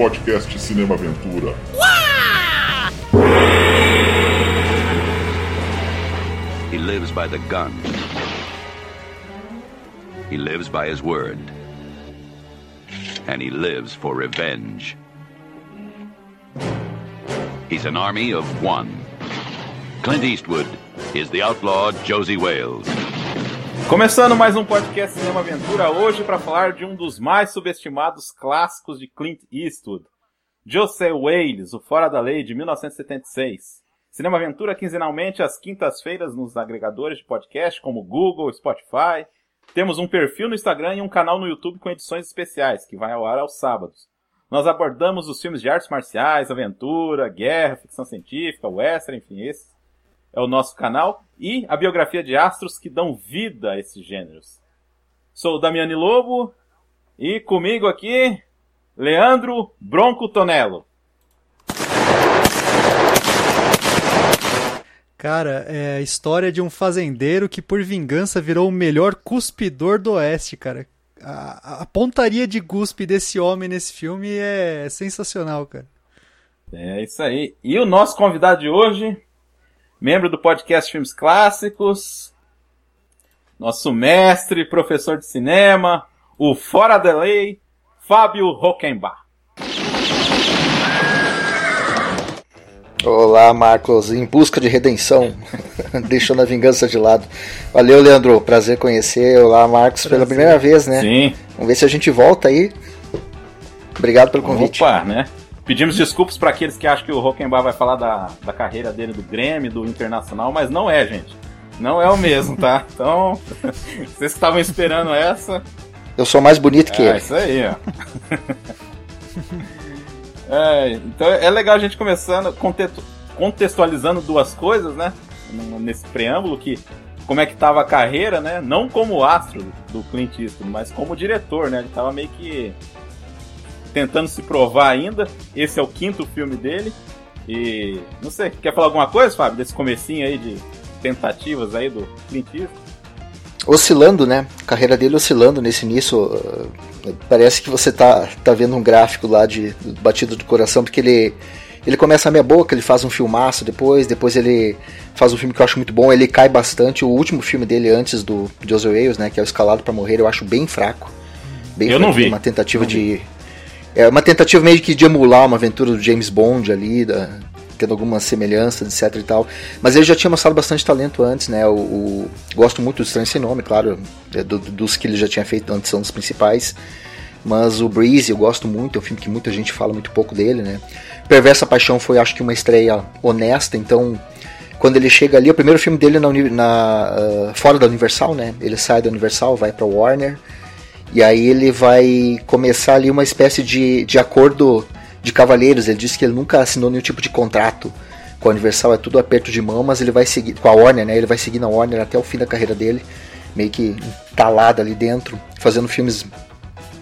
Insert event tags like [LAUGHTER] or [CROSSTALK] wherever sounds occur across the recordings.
podcast Cinema Aventura. He lives by the gun. He lives by his word. And he lives for revenge. He's an army of one. Clint Eastwood is the outlaw Josie Wales. Começando mais um podcast Cinema Aventura, hoje para falar de um dos mais subestimados clássicos de Clint Eastwood, José Wales, O Fora da Lei, de 1976. Cinema Aventura quinzenalmente às quintas-feiras nos agregadores de podcast como Google, Spotify. Temos um perfil no Instagram e um canal no YouTube com edições especiais, que vai ao ar aos sábados. Nós abordamos os filmes de artes marciais, aventura, guerra, ficção científica, western, enfim, esse é o nosso canal e a biografia de astros que dão vida a esses gêneros. Sou o Damiani Lobo e comigo aqui, Leandro Bronco Tonello. Cara, é a história de um fazendeiro que por vingança virou o melhor cuspidor do oeste, cara. A, a pontaria de cuspe desse homem nesse filme é sensacional, cara. É isso aí. E o nosso convidado de hoje, membro do podcast Filmes Clássicos, nosso mestre, professor de cinema, o Fora da Lei, Fábio Rockenbach. Olá, Marcos, em busca de redenção, [LAUGHS] deixando a vingança de lado. Valeu, Leandro, prazer conhecer. Olá, Marcos, prazer. pela primeira vez, né? Sim. Vamos ver se a gente volta aí. Obrigado pelo convite. Opa, né? Pedimos desculpas para aqueles que acham que o Rockenbach vai falar da, da carreira dele do Grêmio, do Internacional, mas não é, gente. Não é o mesmo, tá? [LAUGHS] Então, [LAUGHS] vocês que estavam esperando essa. Eu sou mais bonito que é, ele. isso aí, ó. [LAUGHS] é, então é legal a gente começando, contextualizando duas coisas, né? Nesse preâmbulo, que como é que tava a carreira, né? Não como astro do Clint Eastwood, mas como diretor, né? Ele tava meio que tentando se provar ainda. Esse é o quinto filme dele. E não sei, quer falar alguma coisa, Fábio, desse comecinho aí de tentativas aí do Clint Eastwood? Oscilando, né? A carreira dele oscilando nesse início. Uh, parece que você tá, tá vendo um gráfico lá de batido do coração, porque ele ele começa a meia boca, ele faz um filmaço depois, depois ele faz um filme que eu acho muito bom, ele cai bastante. O último filme dele antes do Joseph Wales, né, que é o Escalado para Morrer, eu acho bem fraco. Bem eu fraco, não vi. Uma tentativa não de vi. É uma tentativa meio que de emular uma aventura do James Bond ali, da, tendo algumas semelhanças, etc e tal. Mas ele já tinha mostrado bastante talento antes, né? O, o gosto muito do Estranho Sem Nome, claro, é do, dos que ele já tinha feito antes são os principais. Mas o Breeze eu gosto muito, é um filme que muita gente fala muito pouco dele, né? Perversa Paixão foi, acho que, uma estreia honesta, então quando ele chega ali, o primeiro filme dele na, na uh, fora da Universal, né? Ele sai da Universal, vai para Warner. E aí ele vai começar ali uma espécie de, de acordo de cavalheiros. Ele disse que ele nunca assinou nenhum tipo de contrato com a Universal, é tudo aperto de mão, mas ele vai seguir com a Warner, né? Ele vai seguir na Warner até o fim da carreira dele, meio que entalado ali dentro, fazendo filmes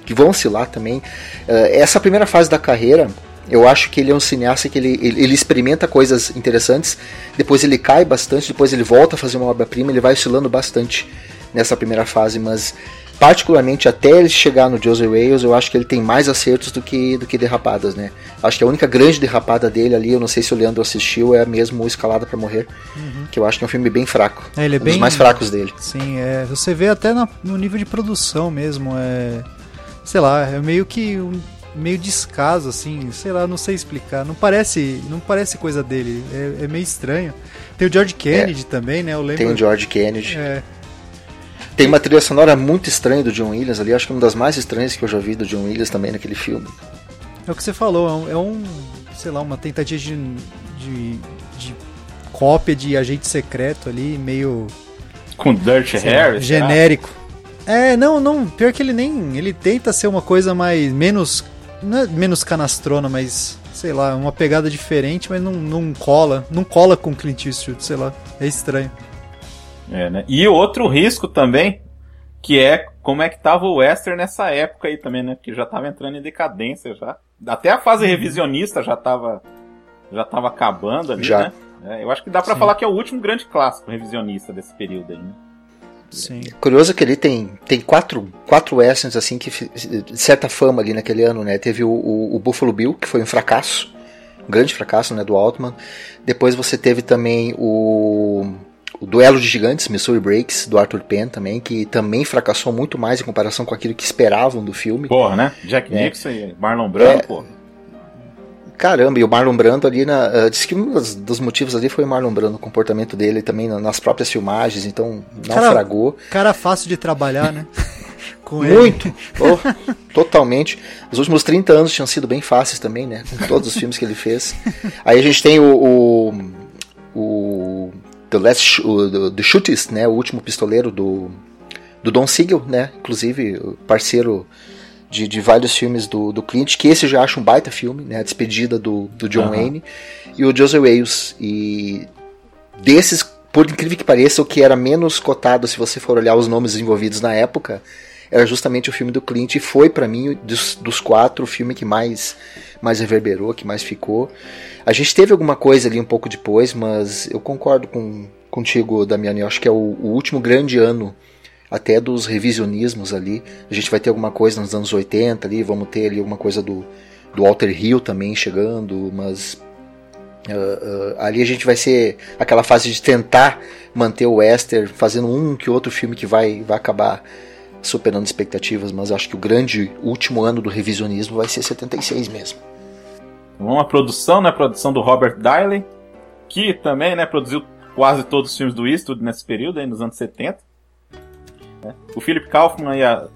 que vão oscilar também. Uh, essa primeira fase da carreira, eu acho que ele é um cineasta que ele, ele, ele, experimenta coisas interessantes, depois ele cai bastante, depois ele volta a fazer uma obra-prima, ele vai oscilando bastante nessa primeira fase, mas particularmente até ele chegar no Joseph Wales, eu acho que ele tem mais acertos do que, do que derrapadas, né? Acho que a única grande derrapada dele ali, eu não sei se o Leandro assistiu, é mesmo Escalada para Morrer, uhum. que eu acho que é um filme bem fraco. É, ele é um bem, dos mais fracos dele. Sim, é, você vê até no, no nível de produção mesmo, é, sei lá, é meio que um, meio descaso assim, sei lá, não sei explicar, não parece, não parece coisa dele, é, é meio estranho. Tem o George Kennedy é, também, né? Eu lembro. Tem o George Kennedy. É, tem uma trilha sonora muito estranha do John Williams ali, acho que uma das mais estranhas que eu já vi do John Williams também naquele filme. É o que você falou, é um, sei lá, uma tentativa de, de, de cópia de agente secreto ali, meio. Com Dirt Harris? Genérico. É, não, não, pior que ele nem. Ele tenta ser uma coisa mais. menos. Não é menos canastrona, mas. Sei lá, uma pegada diferente, mas não, não cola. Não cola com Clint Eastwood, sei lá. É estranho. É, né? E outro risco também, que é como é que tava o Western nessa época aí também, né? Que já tava entrando em decadência já. Até a fase revisionista já tava, já tava acabando ali, Já. né? É, eu acho que dá pra Sim. falar que é o último grande clássico revisionista desse período aí, né? Sim. Curioso que ele tem, tem quatro, quatro westerns assim que certa fama ali naquele ano, né? Teve o, o, o Buffalo Bill, que foi um fracasso, um grande fracasso, né, do Altman. Depois você teve também o, o Duelo de Gigantes, Missouri Breaks, do Arthur Penn também, que também fracassou muito mais em comparação com aquilo que esperavam do filme. Porra, né? Jack É. Nixon e Marlon Brando, É. pô. Caramba, e o Marlon Brando ali, na, uh, diz que um dos, dos motivos ali foi o Marlon Brando, o comportamento dele também na- nas próprias filmagens, então Cara, naufragou. Cara fácil de trabalhar, né? [LAUGHS] Com ele. Muito! Oh, totalmente. Os últimos 30 anos tinham sido bem fáceis também, né? Com todos os filmes que ele fez. Aí a gente tem o. o, o The Last do- The Shootist, né? O último pistoleiro do, do Don Siegel, né? Inclusive, parceiro de, de vários filmes do, do Clint, que esse eu já acho um baita filme, né? A despedida do, do John. Wayne. E o Joseph Wales. E desses, por incrível que pareça, o que era menos cotado, se você for olhar os nomes envolvidos na época, era justamente o filme do Clint e foi pra mim dos, dos quatro o filme que mais mais reverberou, que mais ficou. A gente teve alguma coisa ali um pouco depois, mas eu concordo com contigo, Damiano. Eu acho que é o, o último grande ano até dos revisionismos ali. A gente vai ter alguma coisa nos anos 80 ali, vamos ter ali alguma coisa do, do Walter Hill também chegando, mas ah, ah, ali a gente vai ser aquela fase de tentar manter o Wester, fazendo um que outro filme que vai, vai acabar superando expectativas, mas acho que o grande último ano do revisionismo vai ser 76 mesmo. Uma produção, né? Produção do Robert Diley, que também, né, produziu quase todos os filmes do Eastwood nesse período, aí, nos anos 70. né. O Philip Kaufman e a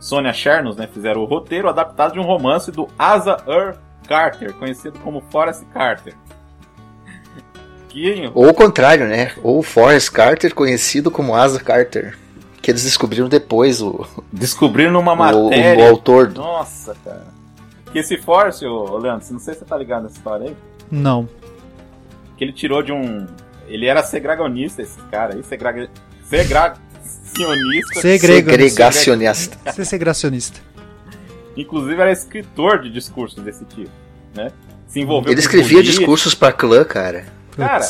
Sonia Chernos, né, fizeram o roteiro adaptado de um romance do Asa Earl Carter, conhecido como Forrest Carter. [LAUGHS] Que Ou o contrário, né? Ou Forrest Carter, conhecido como Asa Carter. Que eles descobriram depois o, descobriram numa o, matéria. o autor. do- Nossa, cara. Que esse Forrest, ô, ô Leandro, não sei se você tá ligado nessa história aí. Não. que ele tirou de um. Ele era segregacionista, esse cara aí. Segrega... Segregacionista. Segrega- Segregacionista. Ser segregacionista. Inclusive era escritor de discursos desse tipo, né? Se envolveu Ele escrevia política. discursos pra clã, cara. Cara.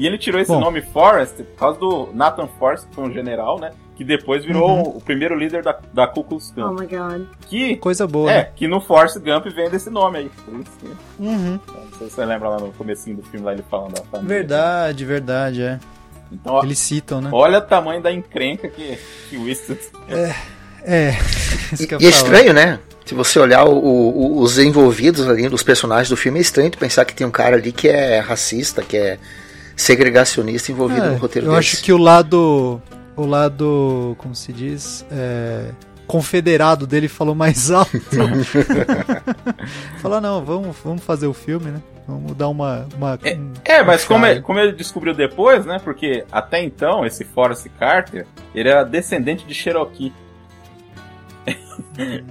E ele tirou esse Bom. nome Forrest por causa do Nathan Forrest, que foi um general, né? Que depois virou Uhum. o primeiro líder da, da Ku Klux Oh Klan. my god. Que, Coisa boa, é, né? que no Forrest Gump vem desse nome aí. Uhum. Não sei se você lembra lá no comecinho do filme, lá ele falando da família. Verdade, verdade, é. Então, ó, Eles citam, né? olha o tamanho da encrenca que, que o Eastwood É. [LAUGHS] Isso E, eu e é estranho, né? Se você olhar o- o- os envolvidos ali, dos personagens do filme, é estranho tu pensar que tem um cara ali que é racista, que é segregacionista envolvido É, no roteiro eu desse. acho que o lado. O lado. Como se diz? É, confederado dele falou mais [LAUGHS] alto. Falou, não, vamos, vamos fazer o filme, né? Vamos dar uma. uma um- É, mas um como, ele, como ele descobriu depois, né? Porque até então, esse Forrest Carter, ele era descendente de Cherokee. [LAUGHS]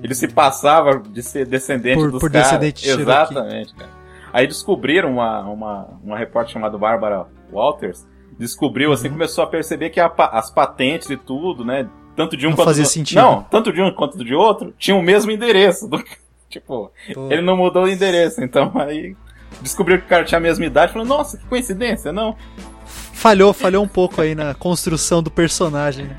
ele se passava de ser descendente Por- dos por caras. descendente de Cherokee. Exatamente, cara. Aí descobriram uma, uma, uma repórter chamada Barbara Walters, descobriu Uhum. assim, começou a perceber que a as patentes e tudo, né? Tanto de um Não quanto fazia do... sentido. Não, tanto de um quanto de outro, tinham o mesmo endereço. do- [LAUGHS] Tipo, Pô, ele não mudou o endereço, então aí descobriu que o cara tinha a mesma idade, falou, nossa, que coincidência, não. Falhou, falhou um pouco aí na construção do personagem, né?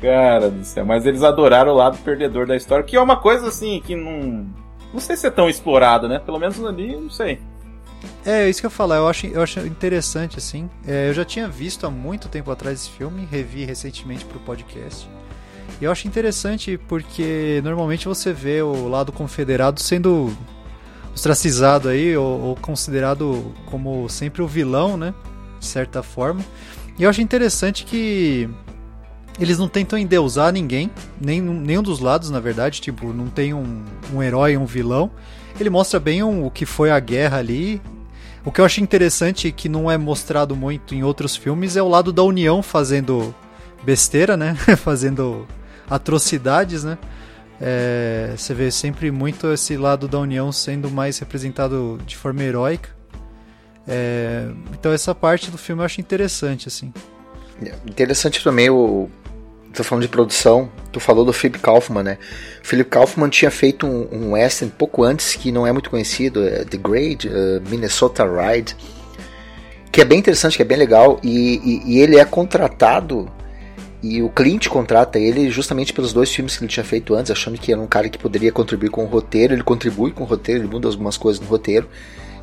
Cara do céu, mas eles adoraram o lado perdedor da história, que é uma coisa assim que não. Não sei se é tão explorado, né? Pelo menos ali, não sei. É, isso que eu falar, eu acho, eu acho interessante, assim. É, eu já tinha visto há muito tempo atrás esse filme, revi recentemente pro podcast. E eu acho interessante porque normalmente você vê o lado confederado sendo ostracizado aí, ou, ou considerado como sempre o vilão, né? De certa forma. E eu acho interessante que eles não tentam endeusar ninguém, nem, nenhum dos lados, na verdade. Tipo, não tem um, um herói um vilão. Ele mostra bem um- o que foi a guerra ali. O que eu acho interessante que não é mostrado muito em outros filmes é o lado da União fazendo besteira, né? [LAUGHS] fazendo atrocidades, né? É, você vê sempre muito esse lado da União sendo mais representado de forma heróica. É, então essa parte do filme eu acho interessante, assim. Interessante também o. Tô falando de produção, tu falou do Philip Kaufman, né? O Philip Kaufman tinha feito um, um western pouco antes, que não é muito conhecido, é The Great uh, Minnesota Ride, que é bem interessante, que é bem legal, e, e- e ele é contratado E o Clint contrata ele justamente pelos dois filmes que ele tinha feito antes, achando que era um cara que poderia contribuir com o roteiro. Ele contribui com o roteiro, ele muda algumas coisas no roteiro.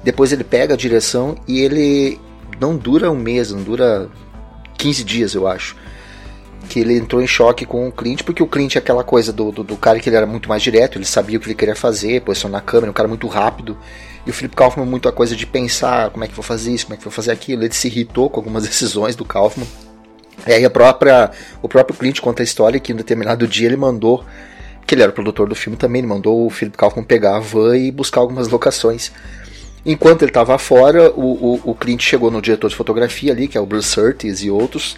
Depois ele pega a direção e ele não dura um mês, não dura 15 dias, eu acho. Que ele entrou em choque com o Clint, porque o Clint é aquela coisa do, do, do cara que ele era muito mais direto, ele sabia o que ele queria fazer, posicionar a câmera, um cara muito rápido. E o Philip Kaufman, muito a coisa de pensar como é que vou fazer isso, como é que vou fazer aquilo. Ele se irritou com algumas [LAUGHS] decisões do Kaufman e aí a própria, o próprio Clint conta a história que em determinado dia ele mandou, que ele era o produtor do filme também, ele mandou o Philip Kaufman pegar a van e buscar algumas locações. Enquanto ele estava fora, o, o, o Clint chegou no diretor de fotografia ali, que é o Bruce Surtees e outros,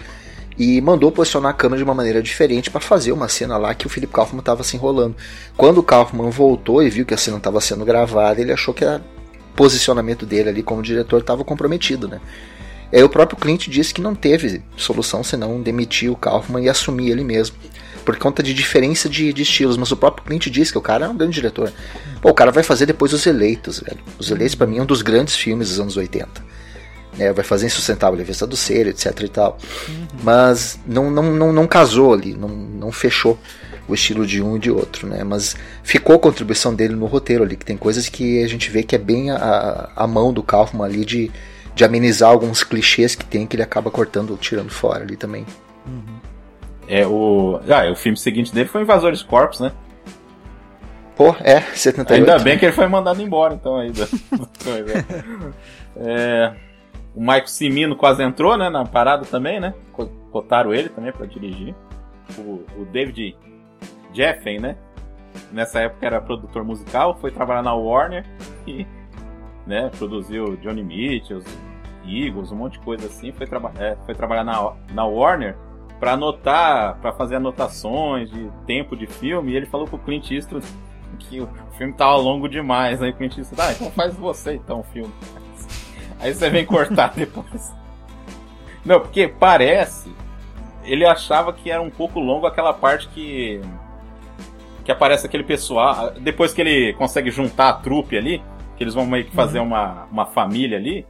e mandou posicionar a câmera de uma maneira diferente para fazer uma cena lá que o Philip Kaufman estava se enrolando. Quando o Kaufman voltou e viu que a cena estava sendo gravada, ele achou que o posicionamento dele ali como diretor estava comprometido, né? Aí o próprio Clint disse que não teve solução senão demitir o Kaufman e assumir ele mesmo. Por conta de diferença de, de, estilos, mas o próprio Clint disse que o cara é um grande diretor. Pô, o cara vai fazer depois Os Eleitos, velho. Os Eleitos para mim é um dos grandes filmes dos anos 80. É, vai fazer Insustentável Leveza do Ser, etc e tal. Uhum. Mas não, não, não, não casou ali, não, não fechou o estilo de um e de outro, né? Mas ficou a contribuição dele no roteiro ali, que tem coisas que a gente vê que é bem a, a mão do Kaufman ali de de amenizar alguns clichês que tem que ele acaba cortando, tirando fora ali também. Uhum. É, o. Ah, o filme seguinte dele foi Invasores Corpos, né? Pô, é, 78. Ainda bem que ele foi mandado embora, então, ainda. [LAUGHS] [LAUGHS] é, o Michael Cimino quase entrou, né, na parada também, né? Cotaram ele também para dirigir. O, o David Jeffen, né? Nessa época era produtor musical, foi trabalhar na Warner e né? Produziu Johnny Mitchell, Eagles, um monte de coisa assim. Foi, traba é, foi trabalhar na, na Warner para anotar, para fazer anotações de tempo de filme. E ele falou com o Clint Eastwood que o filme tava longo demais. Aí o Clint Eastwood, ah, então faz você então o filme. Aí você vem cortar [LAUGHS] depois. Não, porque parece. Ele achava que era um pouco longo aquela parte que. Que aparece aquele pessoal. Depois que ele consegue juntar a trupe ali, que eles vão meio que fazer uhum. uma, uma família ali.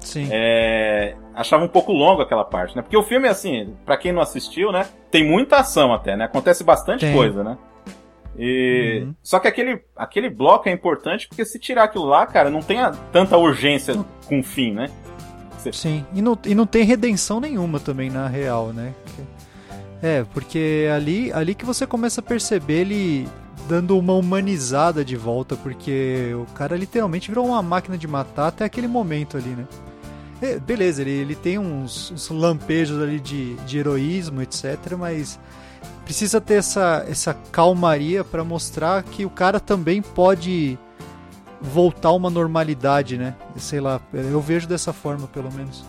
Sim. É, achava um pouco longo aquela parte, né? Porque o filme, assim, para quem não assistiu, né? Tem muita ação até, né? Acontece bastante tem. coisa, né? E... Uhum. Só que aquele, aquele bloco é importante porque se tirar aquilo lá, cara, não tem a, tanta urgência com o fim, né? Você... Sim, e não, e não tem redenção nenhuma também na real, né? É, porque ali, ali que você começa a perceber ele dando uma humanizada de volta, porque o cara literalmente virou uma máquina de matar até aquele momento ali, né? É, beleza, ele, ele tem uns, uns lampejos ali de, de heroísmo, etc., mas precisa ter essa, essa calmaria para mostrar que o cara também pode voltar a uma normalidade, né? Sei lá, eu vejo dessa forma, pelo menos.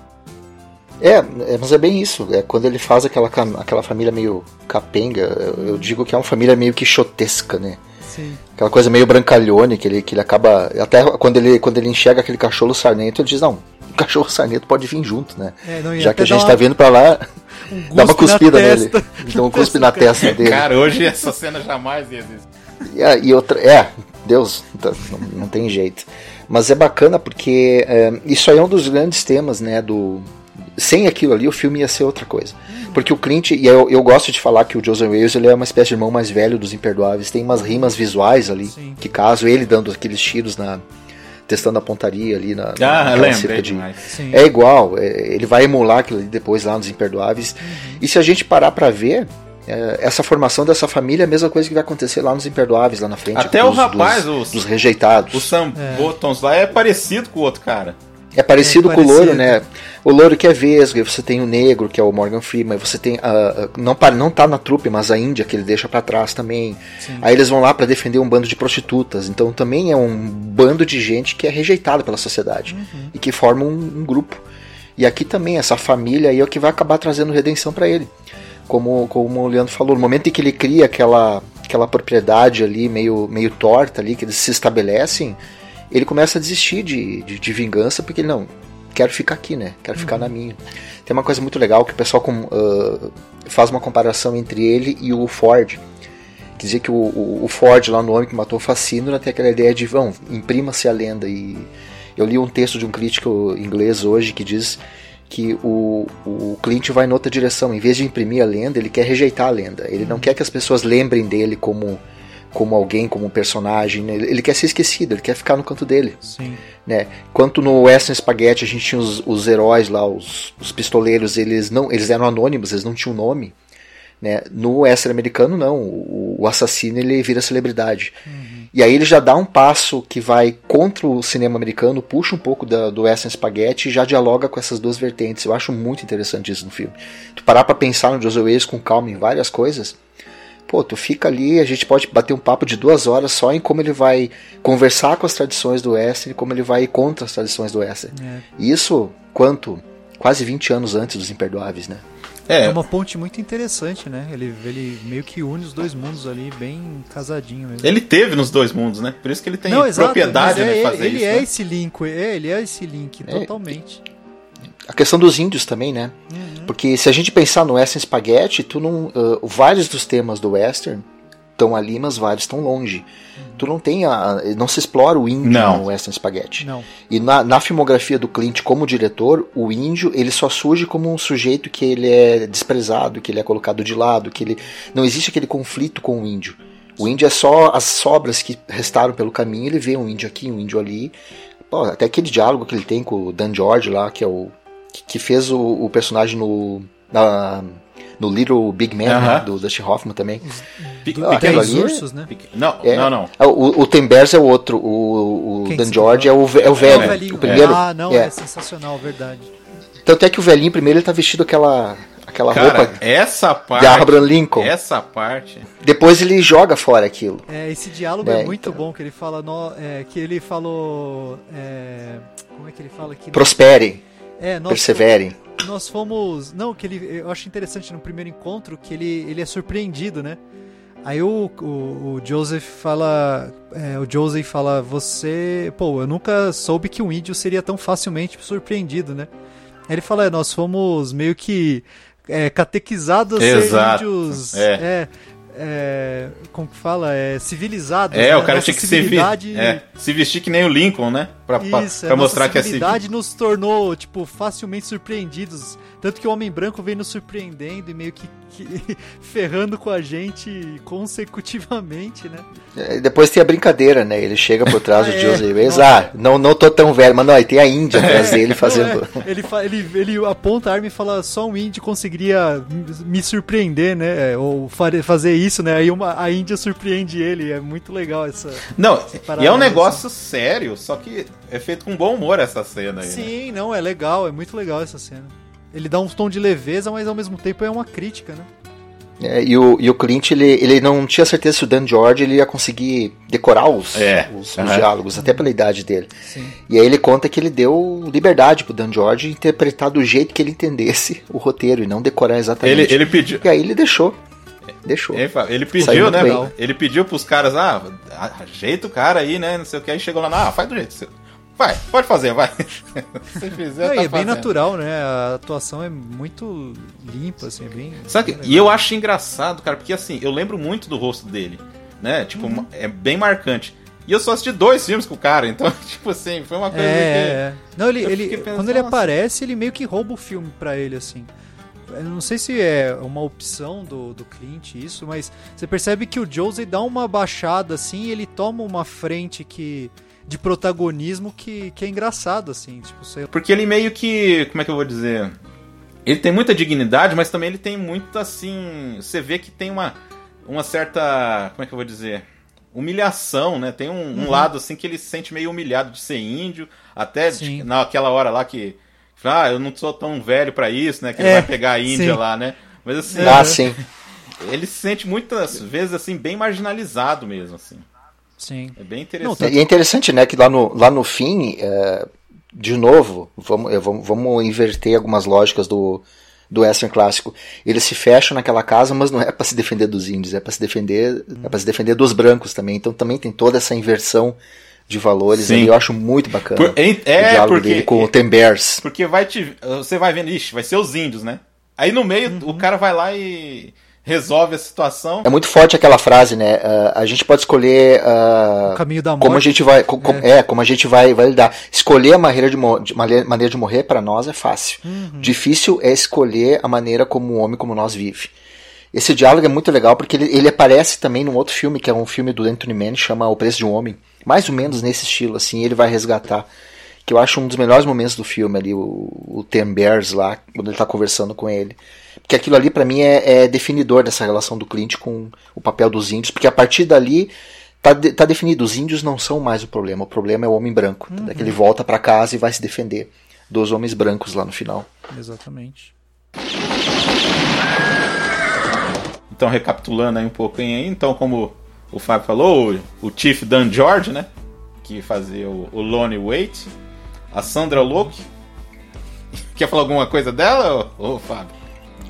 É, é, mas é bem isso. É quando ele faz aquela, aquela família meio capenga, eu, eu digo que é uma família meio quixotesca, né? Sim. Aquela coisa meio brancalhone, que ele, que ele acaba. Até quando ele, quando ele enxerga aquele cachorro sarnento, ele diz, não, o [LAUGHS] cachorro sarnento pode vir junto, né? É, não, Já que a gente uma... tá vindo pra lá, [LAUGHS] um [LAUGHS] dá uma cuspida nele. Então um cuspe na testa dele. Cara, hoje essa cena jamais ia existir. E, e outra. É, Deus, não, não tem jeito. Mas é bacana porque é, isso aí é um dos grandes temas, né, do, sem aquilo ali o filme ia ser outra coisa. Porque o Clint, e eu, eu gosto de falar que o Joseph Wales ele é uma espécie de irmão mais velho dos Imperdoáveis, tem umas rimas visuais ali, Sim. que caso ele dando aqueles tiros na testando a pontaria ali na, ah, na cerca de é igual, é, ele vai emular aquilo ali depois lá nos Imperdoáveis. Uhum. E se a gente parar para ver, é, essa formação dessa família é a mesma coisa que vai acontecer lá nos Imperdoáveis lá na frente. Até dos, o rapaz, dos, os, dos rejeitados. O Sam é. Bottoms lá é parecido com o outro cara. É parecido é, com parecido. o louro, né? O louro que é vesgo, você tem o negro, que é o Morgan Freeman, você tem a, não não tá na trupe, mas a Índia que ele deixa para trás também. Sim. Aí eles vão lá para defender um bando de prostitutas. Então também é um bando de gente que é rejeitado pela sociedade uhum. e que forma um, um, grupo. E aqui também essa família aí é o que vai acabar trazendo redenção para ele. Como como o Leandro falou, no momento em que ele cria aquela aquela propriedade ali meio meio torta ali que eles se estabelecem, ele começa a desistir de, de, de vingança porque ele não quero ficar aqui, né? Quero ficar uhum. na minha. Tem uma coisa muito legal que o pessoal com, uh, faz uma comparação entre ele e o Ford. Quer dizer que o, o, o Ford, lá no Homem que Matou o Facínora, tem aquela ideia de, vão, imprima-se a lenda. E eu li um texto de um crítico inglês hoje que diz que o, o Clint vai noutra direção. Em vez de imprimir a lenda, ele quer rejeitar a lenda. Ele não quer que as pessoas lembrem dele como como alguém, como um personagem. Né? Ele quer ser esquecido, ele quer ficar no canto dele. Sim. Né? Quanto no Western Spaghetti a gente tinha os, os heróis lá, os, os, pistoleiros, eles não eles eram anônimos, eles não tinham nome. Né? No Western americano, não. O, o assassino ele vira celebridade. Uhum. E aí ele já dá um passo que vai contra o cinema americano, puxa um pouco da, do Western Spaghetti e já dialoga com essas duas vertentes. Eu acho muito interessante isso no filme. Tu parar pra pensar no Wales com calma em várias coisas, pô, tu fica ali, a gente pode bater um papo de duas horas só em como ele vai conversar com as tradições do Western e como ele vai contra as tradições do Western. É. Isso, quanto? Quase 20 anos antes dos Imperdoáveis, né? É. é uma ponte muito interessante, né? Ele, ele meio que une os dois mundos ali, bem casadinho mesmo. Ele teve nos dois mundos, né? Por isso que ele tem Não, propriedade é, né, fazer ele isso. Ele é né? esse link, é, ele é esse link, é. totalmente. A questão dos índios também, né? Uhum. Porque se a gente pensar no Western Spaghetti, tu não, uh, vários dos temas do Western estão ali, mas vários estão longe. Uhum. Tu não tem a, não se explora o índio não. no Western Spaghetti. Não. E na, na filmografia do Clint como diretor, o índio ele só surge como um sujeito que ele é desprezado, que ele é colocado de lado, que ele não existe aquele conflito com o índio. O índio é só as sobras que restaram pelo caminho. Ele vê um índio aqui, um índio ali. Pô, até aquele diálogo que ele tem com o Dan George lá, que é o que fez o, o personagem no na, no Little Big Man, uh -huh. né, do Dustin Hoffman também. Do, ah, Pequenos Ursos, né? Não, é, não, não. É, o, o Tim Bears é o outro, o, o Dan George é o, é o velho. É o, o primeiro. Ah, não, é. é sensacional, verdade. Tanto é que o velhinho primeiro ele tá vestido aquela aquela Cara, roupa essa parte de Abraham Lincoln. Essa parte. Depois ele joga fora aquilo. É, esse diálogo é, é muito então. bom que ele fala no, é, que ele falou é, como é que ele fala aqui? Prospere. É, nós perseverem. Fomos, nós fomos. Não, que ele. Eu acho interessante no primeiro encontro que ele, ele é surpreendido, né? Aí o, o, o Joseph fala. É, o Joseph fala, você. Pô, eu nunca soube que um índio seria tão facilmente surpreendido, né? Aí ele fala, é, nós fomos meio que é, catequizados a ser índios. É. é é, como que fala? É civilizado. É, né? o cara tinha que civilidade... se, é, se vestir que nem o Lincoln, né? Pra, Isso, pra, mostrar que a civilidade nos tornou, tipo, facilmente surpreendidos. Tanto que o Homem Branco vem nos surpreendendo e meio que, que [LAUGHS] ferrando com a gente consecutivamente, né? É, depois tem a brincadeira, né? Ele chega por trás ah, do [LAUGHS] é. José Reis, ah, não, não tô tão velho, mas não, aí tem a Índia atrás dele fazendo. É. ele, ele, ele aponta a arma e fala: só um índio conseguiria me surpreender, né? Ou fazer isso, né? Aí uma, a Índia surpreende ele, é muito legal essa. Não, e é um negócio assim. sério, só que é feito com bom humor essa cena aí. Né? Sim, né? não, é legal, é muito legal essa cena. Ele dá um tom de leveza, mas ao mesmo tempo é uma crítica, né? É, e, o, e o Clint, ele, ele não tinha certeza se o Dan George ele ia conseguir decorar os, é. os, os diálogos, até pela idade dele. Sim. E aí ele conta que ele deu liberdade pro Dan George interpretar do jeito que ele entendesse o roteiro e não decorar exatamente. Ele, ele pediu. E aí ele deixou. Deixou. Ele, ele pediu, né? Bem. Ele pediu pros caras, ah, ajeita o cara aí, né? Não sei o que. Aí chegou lá, ah, faz do jeito seu. Vai, pode fazer, vai. [LAUGHS] Se fizer, Não, tá é bem natural, né? A atuação é muito limpa, assim, é bem. Sabe? e eu acho engraçado, cara, porque assim, eu lembro muito do rosto dele, né? Tipo, uhum. é bem marcante. E eu só assisti dois filmes com o cara, então, [LAUGHS] tipo assim, foi uma coisa é, que. É. Não, ele, ele pensando, quando ele aparece, ele meio que rouba o filme pra ele, assim. Eu não sei se é uma opção do, do Clint isso, mas você percebe que o Josey dá uma baixada assim, ele toma uma frente que de protagonismo que, que é engraçado, assim, tipo, sei Porque ele meio que. Como é que eu vou dizer? Ele tem muita dignidade, mas também ele tem muito assim. Você vê que tem uma, uma certa. Como é que eu vou dizer? Humilhação, né? Tem um, um uhum. lado assim que ele se sente meio humilhado de ser índio, até de, naquela hora lá que. Ah, eu não sou tão velho para isso, né? Que ele é, vai pegar a [LAUGHS] Índia sim. lá, né? Mas assim. Ah, sim. Ele se sente muitas vezes assim, bem marginalizado mesmo, assim. Sim. É bem interessante. Não, e é interessante, né, que lá no, lá no fim, é, de novo, vamos, vamos, vamos inverter algumas lógicas do, do western clássico. Eles se fecham naquela casa, mas não é para se defender dos índios, é para se defender, hum. é para se defender dos brancos também. Então também tem toda essa inversão de valores Sim. eu acho muito bacana. Por, é, o diálogo porque, dele com o Tem Bears. Porque vai te, você vai vendo, ixi, vai ser os índios, né? Aí no meio uhum. o cara vai lá e resolve a situação. É muito forte aquela frase, né? Uh, a gente pode escolher uh, o caminho da morte. como a gente vai, com, é. é. como a gente vai, vai lidar. Escolher a maneira de, de maneira de morrer para nós é fácil. Uhum. Difícil é escolher a maneira como um homem como nós vive. Esse diálogo é muito legal porque ele, ele aparece também num outro filme que é um filme do Anthony Mann chama O Preço de um Homem, mais ou menos nesse estilo assim. Ele vai resgatar que eu acho um dos melhores momentos do filme ali, o, o Ten Bears lá, quando ele está conversando com ele. Porque aquilo ali para mim é, é, definidor dessa relação do Clint com o papel dos índios, porque a partir dali tá, de, tá definido, os índios não são mais o problema, o problema é o homem branco. Uhum. que ele volta para casa e vai se defender dos homens brancos lá no final. Exatamente. Então, recapitulando aí um pouquinho aí, então como o Fábio falou, o, o Chief Dan George, né, que fazia o, o Lonnie Waite, a Sandra Locke. [LAUGHS] Quer falar alguma coisa dela, ô, ô Fábio?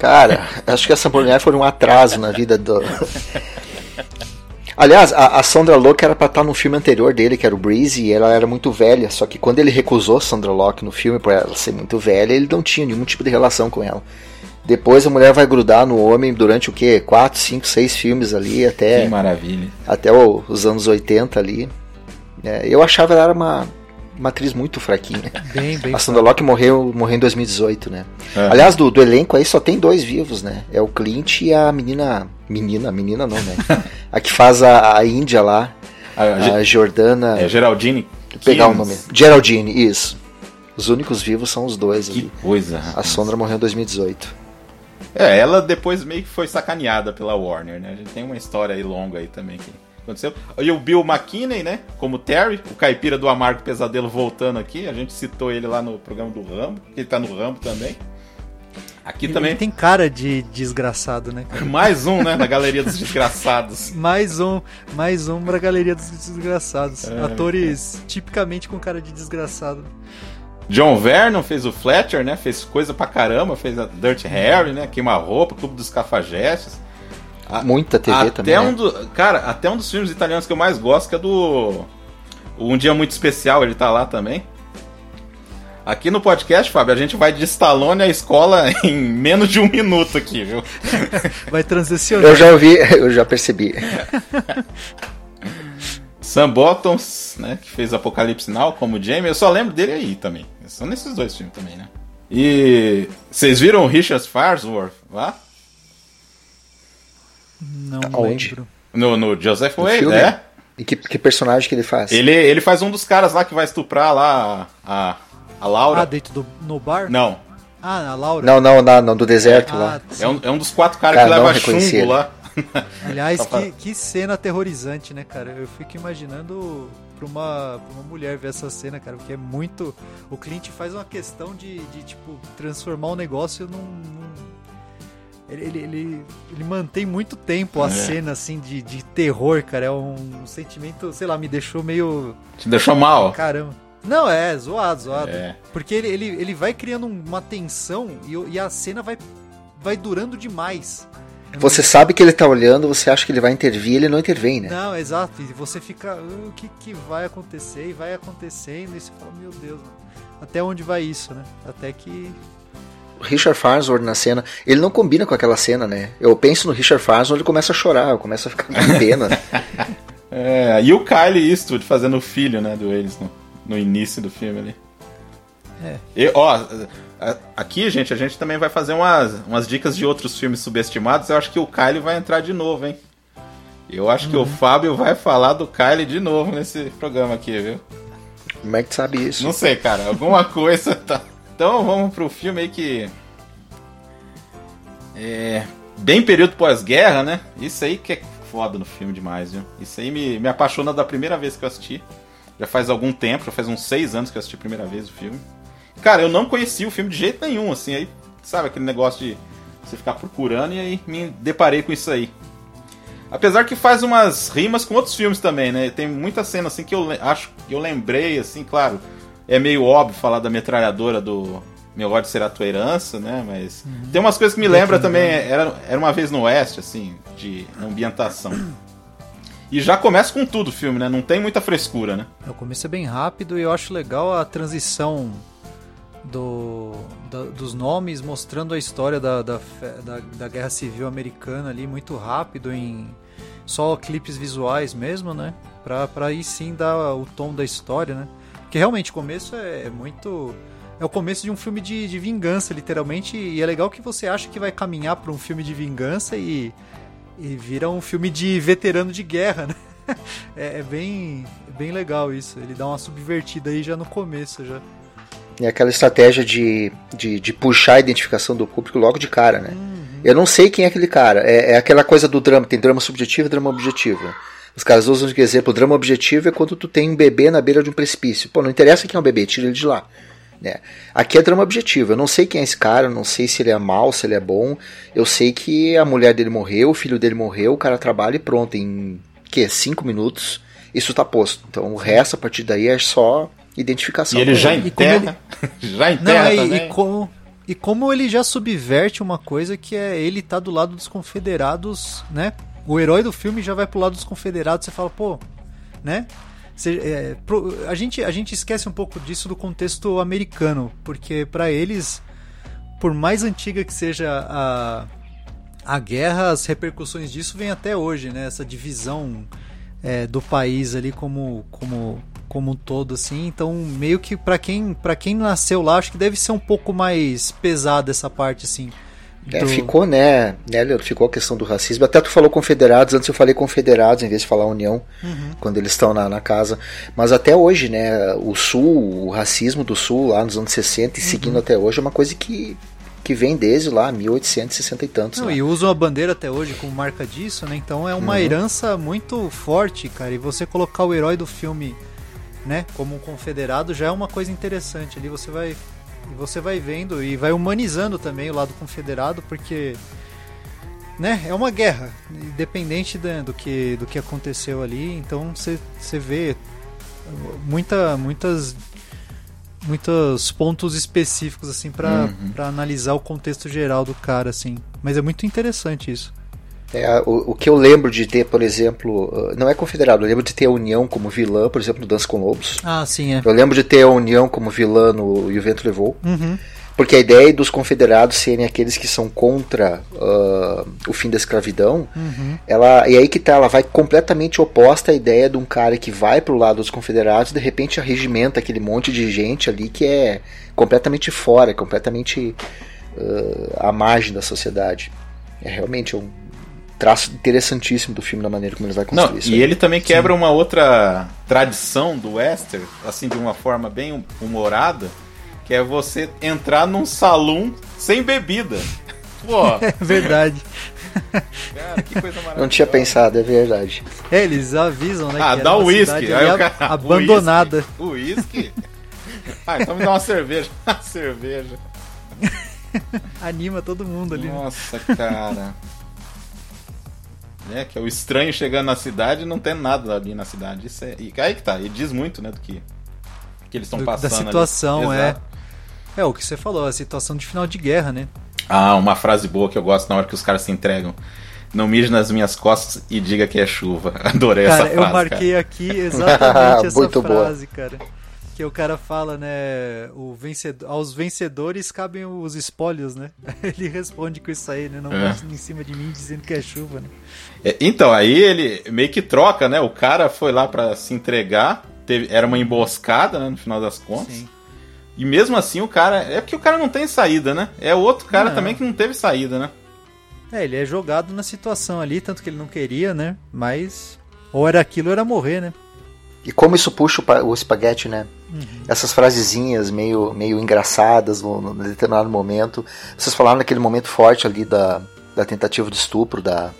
Cara, acho que essa mulher foi um atraso na vida do. Aliás, a, a Sandra Locke era pra estar no filme anterior dele, que era o Breezy, e ela era muito velha. Só que quando ele recusou Sandra Locke no filme por ela ser muito velha, ele não tinha nenhum tipo de relação com ela. Depois a mulher vai grudar no homem durante o quê? 4, 5, 6 filmes ali, até. Que maravilha. Até os anos 80 ali. É, eu achava ela era uma uma atriz muito fraquinha. Bem, bem. A Sandra Locke morreu, morreu em 2018, né? É. Aliás, do, do elenco aí só tem dois vivos, né? É o Clint e a menina. Menina, menina não, né? [LAUGHS] a que faz a, a Índia lá. A, a Jordana. É Geraldine. Pegar o nome. Geraldine, isso. Os únicos vivos são os dois que ali. coisa. A Sondra morreu em 2018. É, ela depois meio que foi sacaneada pela Warner, né? A gente tem uma história aí longa aí também que aconteceu. E o Bill McKinney, né? Como Terry, o caipira do Amargo Pesadelo voltando aqui. A gente citou ele lá no programa do Rambo, que ele tá no Rambo também. Aqui ele, também. Ele tem cara de desgraçado, né? [LAUGHS] Mais um, né? Na galeria dos desgraçados. [LAUGHS] mais um, mais um pra galeria dos desgraçados. É, Atores é. tipicamente com cara de desgraçado. John Vernon fez o Fletcher, né? Fez coisa pra caramba, fez a Dirty Harry, né? Queima-roupa, Clube dos Cafajestes. Muita TV até também. Um né? do, cara, até um dos filmes italianos que eu mais gosto, que é do. Um Dia Muito Especial, ele tá lá também. Aqui no podcast, Fábio, a gente vai de Stallone à escola [LAUGHS] em menos de um minuto aqui, viu? [LAUGHS] Vai transicionar. Eu já ouvi, eu já percebi. [LAUGHS] Sam Bottoms, né, que fez Apocalipse Now como Jamie, eu só lembro dele aí também. São nesses dois filmes também, né? E vocês viram o Richard Farnsworth lá? Não Aonde? lembro. No, no Joseph no Wade, filme? é? E que, que, personagem que ele faz? Ele, ele faz um dos caras lá que vai estuprar lá a, a Laura. Ah, dentro do no bar? Não. Ah, a Laura? Não, não, não, não do deserto é, lá. Ah, é, um, é um dos quatro caras cara, que leva chumbo lá. Aliás, [LAUGHS] que, que cena aterrorizante, né, cara? Eu fico imaginando pra uma, pra uma mulher ver essa cena, cara, porque é muito. O Clint faz uma questão de, de tipo, transformar o negócio num, num ele, ele, ele, ele, mantém muito tempo a é. cena assim de, de terror, cara. É um, um, sentimento, sei lá, me deixou meio. Te deixou mal? Caramba. Não, é, zoado, zoado. É. Porque ele, ele, ele vai criando uma tensão e, e a cena vai, vai durando demais. Você sabe que ele tá olhando, você acha que ele vai intervir, ele não intervém, né? Não, exato. E você fica, uh, o que, que vai acontecer? E vai acontecendo, e você fala, meu Deus, até onde vai isso, né? Até que Richard Farnsworth na cena, ele não combina com aquela cena, né? Eu penso no Richard Farnsworth, ele começa a chorar, eu começo a ficar com pena. [LAUGHS] é, e o Kylie Eastwood fazendo o filho, né, do eles no, no início do filme ali. É. E, ó, aqui, gente, a gente também vai fazer umas, umas dicas de outros filmes subestimados. Eu acho que o Kylie vai entrar de novo, hein? Eu acho uhum. que o uhum. Fábio vai falar do Kylie de novo nesse programa aqui, viu? Como é que sabe isso? Não sei, cara. Alguma [LAUGHS] coisa tá, então vamos pro filme aí que. É. Bem período pós-guerra, né? Isso aí que é foda no filme demais, viu? Isso aí me, me apaixona da primeira vez que eu assisti. Já faz algum tempo, já faz uns seis anos que eu assisti a primeira vez o filme. Cara, eu não conhecia o filme de jeito nenhum, assim, aí, sabe, aquele negócio de você ficar procurando e aí me deparei com isso aí. Apesar que faz umas rimas com outros filmes também, né? Tem muita cena assim que eu acho que eu lembrei, assim, claro é meio óbvio falar da metralhadora do Meu ódio será tua herança, né? Mas uhum. tem umas coisas que me lembra também, era, era uma vez no Oeste, assim, de ambientação. E já começa com tudo o filme, né? Não tem muita frescura, né? O começo é bem rápido e eu acho legal a transição do, da, dos nomes, mostrando a história da, da, da, da Guerra Civil Americana ali muito rápido em só clipes visuais mesmo, né? Pra, pra aí sim dar o tom da história, né? Porque realmente o começo é, é muito. É o começo de um filme de, de vingança, literalmente, e é legal que você acha que vai caminhar para um filme de vingança e, e vira um filme de veterano de guerra, né? [LAUGHS] É, é bem, bem legal isso. Ele dá uma subvertida aí já no começo já. É aquela estratégia de, de, de, puxar a identificação do público logo de cara, né? Uhum. Eu não sei quem é aquele cara. É, é, aquela coisa do drama. Tem drama subjetivo e drama objetivo. Os caras usam de exemplo, o drama objetivo é quando tu tem um bebê na beira de um precipício. Pô, não interessa quem é o bebê, tira ele de lá. Né? Aqui é drama objetivo. Eu não sei quem é esse cara, não sei se ele é mal, se ele é bom. Eu sei que a mulher dele morreu, o filho dele morreu, o cara trabalha e pronto. Em que? Cinco minutos, isso tá posto. Então o resto, a partir daí, é só identificação. E ele já enterra. Ele... [LAUGHS] já enterra não, também. E, como, e como ele já subverte uma coisa que é ele tá do lado dos confederados, né? O herói do filme já vai pro lado dos confederados, você fala, pô, né? É, pro, a, gente, a gente esquece um pouco disso do contexto americano, porque para eles, por mais antiga que seja a, a guerra, as repercussões disso vêm até hoje, né? Essa divisão é, do país ali como, como como um todo assim. Então, meio que para quem para quem nasceu lá, acho que deve ser um pouco mais pesada essa parte assim. É, do... É, ficou, né, né, ficou a questão do racismo. Até tu falou confederados, antes eu falei confederados em vez de falar união, uhum. quando eles estão na, na, casa. Mas até hoje, né, o sul, o racismo do sul lá nos anos 60 e uhum. seguindo até hoje é uma coisa que, que vem desde lá, 1860 e tantos. Não, né? E usam a bandeira até hoje como marca disso, né? Então é uma uhum. herança muito forte, cara. E você colocar o herói do filme né, como um confederado já é uma coisa interessante. Ali você vai você vai vendo e vai humanizando também o lado confederado, porque né, é uma guerra, independente do que do que aconteceu ali. Então você você vê muita muitas muitos pontos específicos assim para uhum. analisar o contexto geral do cara assim. Mas é muito interessante isso. É, o, o, que eu lembro de ter, por exemplo, uh, não é confederado, eu lembro de ter a União como vilã, por exemplo, no Dança com Lobos. Ah, sim, é. Eu lembro de ter a União como vilã no E o Vento Levou. Uhum. Porque a ideia dos confederados serem aqueles que são contra uh, o fim da escravidão, uhum. ela e aí que tá, ela vai completamente oposta à ideia de um cara que vai pro lado dos confederados e de repente arregimenta aquele monte de gente ali que é completamente fora, completamente uh, à margem da sociedade. É realmente um, traço interessantíssimo do filme, da maneira como ele vai construir Não, isso. E aí. ele também quebra Sim. uma outra tradição do western, assim, de uma forma bem humorada, que é você entrar num salão sem bebida. Pô. [LAUGHS] É verdade. Cara, que coisa maravilhosa. Não tinha pensado, é verdade. É, eles avisam, né? Ah, dá o uísque. Aí o cara, [LAUGHS] abandonada. O uísque? Ah, então me dá uma cerveja. [LAUGHS] Uma cerveja. Anima todo mundo ali. Né? Nossa, cara né? Que é o estranho chegando na cidade e não tem nada ali na cidade. Isso é, e aí que tá, e diz muito, né, do que, que eles estão passando. Da situação, é. É o que você falou, a situação de final de guerra, né? Ah, uma frase boa que eu gosto na hora que os caras se entregam. Não mije nas minhas costas e diga que é chuva. [LAUGHS] Adorei cara, essa frase. Eu marquei cara. aqui exatamente [LAUGHS] essa frase, boa. cara. Que o cara fala, né? O vencedor, aos vencedores cabem os espólios, né? [LAUGHS] Ele responde com isso aí, né? Não é. em cima de mim dizendo que é chuva, né? É, então, aí ele meio que troca, né? O cara foi lá para se entregar, teve, era uma emboscada, né? No final das contas. Sim. E mesmo assim o cara. É porque o cara não tem saída, né? É outro cara não. também que não teve saída, né? É, ele é jogado na situação ali, tanto que ele não queria, né? Mas. Ou era aquilo ou era morrer, né? E como isso puxa o espaguete, né? Uhum. Essas frasezinhas meio, meio engraçadas no, no determinado momento. Vocês falaram naquele momento forte ali da, da tentativa de estupro da,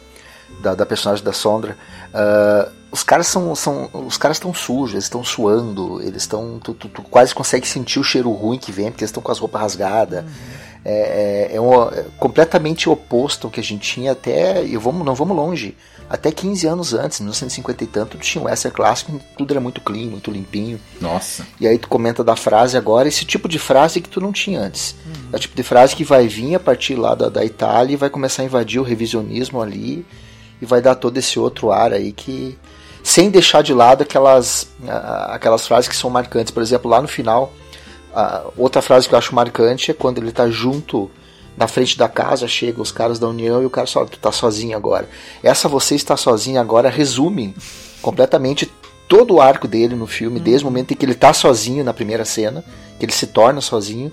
da, da personagem da Sondra. Uh, os caras são, são os caras estão sujos, eles estão suando, eles estão tu, tu, tu, quase consegue sentir o cheiro ruim que vem porque eles estão com as roupas rasgadas. Uhum. É, é, é, um, é, completamente oposto ao que a gente tinha até e vamos não vamos longe até 15 anos antes, 1950 e tanto, tinha um western clássico, tudo era muito clean, muito limpinho. Nossa. E aí tu comenta da frase agora, esse tipo de frase que tu não tinha antes. Uhum. É o tipo de frase que vai vir a partir lá da, da Itália e vai começar a invadir o revisionismo ali e vai dar todo esse outro ar aí que sem deixar de lado aquelas aquelas frases que são marcantes, por exemplo, lá no final, A outra frase que eu acho marcante é quando ele tá junto na frente da casa, chega os caras da União e o cara fala, tu tá sozinho agora. Essa você está sozinho agora resume completamente todo o arco dele no filme, Uhum. desde o momento em que ele tá sozinho na primeira cena, que ele se torna sozinho,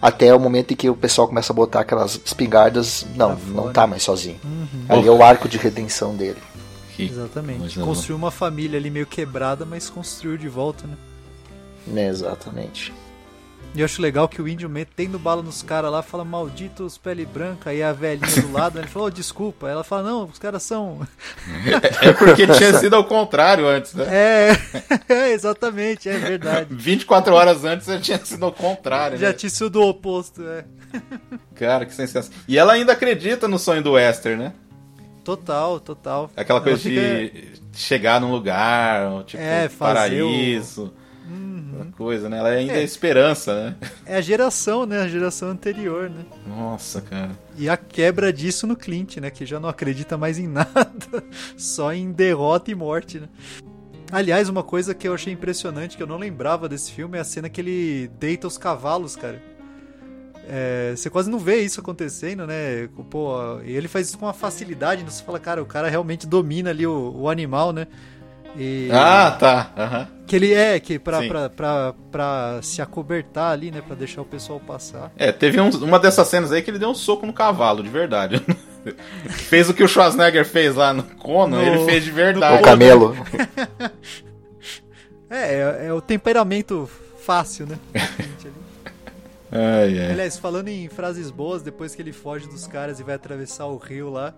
até o momento em que o pessoal começa a botar aquelas espingardas, não, Pra não tá mais sozinho. Uhum. Ali é o arco de redenção dele. Que Exatamente. Construiu uma família ali meio quebrada, mas construiu de volta, né? Né, exatamente. E eu acho legal que o índio metendo bala nos caras lá, fala malditos pele branca, aí a velhinha do lado, ele falou, "Oh, desculpa. Aí ela fala, não, os caras são. [LAUGHS] É porque tinha sido ao contrário antes, né? É, é, [LAUGHS] exatamente, é verdade. [LAUGHS] 24 horas antes já tinha sido ao contrário, Já né? tinha sido o oposto, é. Cara, que sensação. E ela ainda acredita no sonho do Wester, né? Total, total. Aquela Ela coisa fica- de chegar num lugar, tipo, É, fazer o- Uhum. coisa, né? Ela ainda é. É. esperança, né? É a geração, né? A geração anterior, né? Nossa, cara. E a quebra disso no Clint, né? Que já não acredita mais em [LAUGHS] nada, só em derrota e morte, né? Aliás, uma coisa que eu achei impressionante, que eu não lembrava desse filme, é a cena que ele deita os cavalos, cara. É, você quase não vê isso acontecendo, né? Pô, e ele faz isso com uma facilidade, né? você fala, cara, o cara realmente domina ali o, o animal, né? E- Ah, tá. Aham. Que ele é, que pra, Sim. pra, pra, pra se acobertar ali, né? Pra deixar o pessoal passar. É, teve um- uma dessas cenas aí que ele deu um soco no cavalo, de verdade. [LAUGHS] fez o que o Schwarzenegger fez lá no Conan, No- ele fez de O verdade. camelo. [LAUGHS] É, é, é o temperamento fácil, né? Ai, ai. Aliás, falando em frases boas, depois que ele foge dos caras e vai atravessar o rio lá,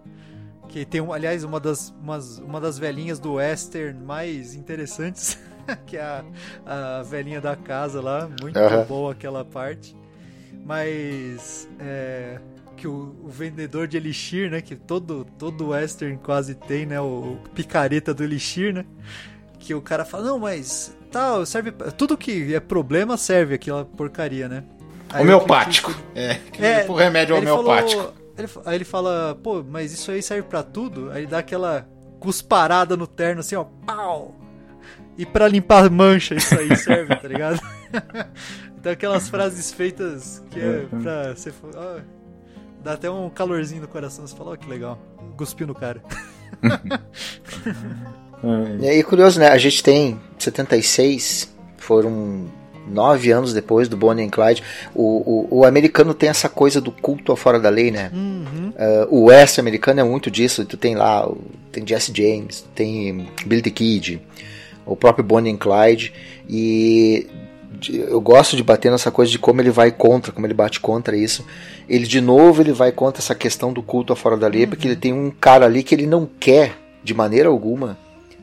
que tem, um, aliás, uma das, umas, uma das velhinhas do western mais interessantes, [LAUGHS] [LAUGHS] que é a, a velhinha da casa lá, muito boa aquela parte. Mas é, que o, o vendedor de elixir, né, que todo todo western quase tem, né, o, picareta do elixir, né? Que o cara fala: "Não, mas tal, serve pra- tudo que é problema serve aquela porcaria, né?" Aí o Homeopático. Clint É, que É, tipo remédio ele homeopático. falou- ele aí ele fala, pô, mas isso aí serve pra tudo? Aí ele dá aquela cusparada no terno assim, ó, pau! E pra limpar mancha isso aí serve, tá ligado? [LAUGHS] então aquelas frases feitas que é pra você ó, dá até um calorzinho no coração, você fala, ó, que legal. Cuspiu no cara. [LAUGHS] E aí, curioso, né? A gente tem 76, foram nove anos depois do Bonnie and Clyde. O, o, o americano tem essa coisa do culto ao fora da lei, né? Uhum. Uh, o West americano é muito disso. Tu tem lá, tem Jesse James, tem Billy the Kid, o próprio Bonnie and Clyde. E eu gosto de bater nessa coisa de como ele vai contra, como ele bate contra isso. Ele, de novo, ele vai contra essa questão do culto ao fora da lei, porque ele tem um cara ali que ele não quer, de maneira alguma,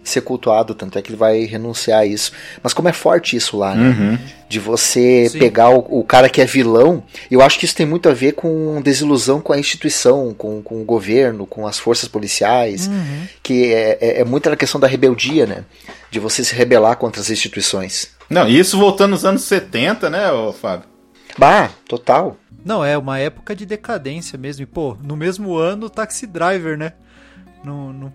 ser cultuado, tanto é que ele vai renunciar a isso. Mas como é forte isso lá, né? Uhum. de você Sim. pegar o, o cara que é vilão. Eu acho que isso tem muito a ver com desilusão com a instituição, com, com o governo, com as forças policiais, Uhum. que é, é, é muito a questão da rebeldia, né? De você se rebelar contra as instituições. Não, e isso voltando nos anos 70, né, ô Fábio? Bah, total. Não, é uma época de decadência mesmo. E, pô, no mesmo ano, Taxi Driver, né? No, no,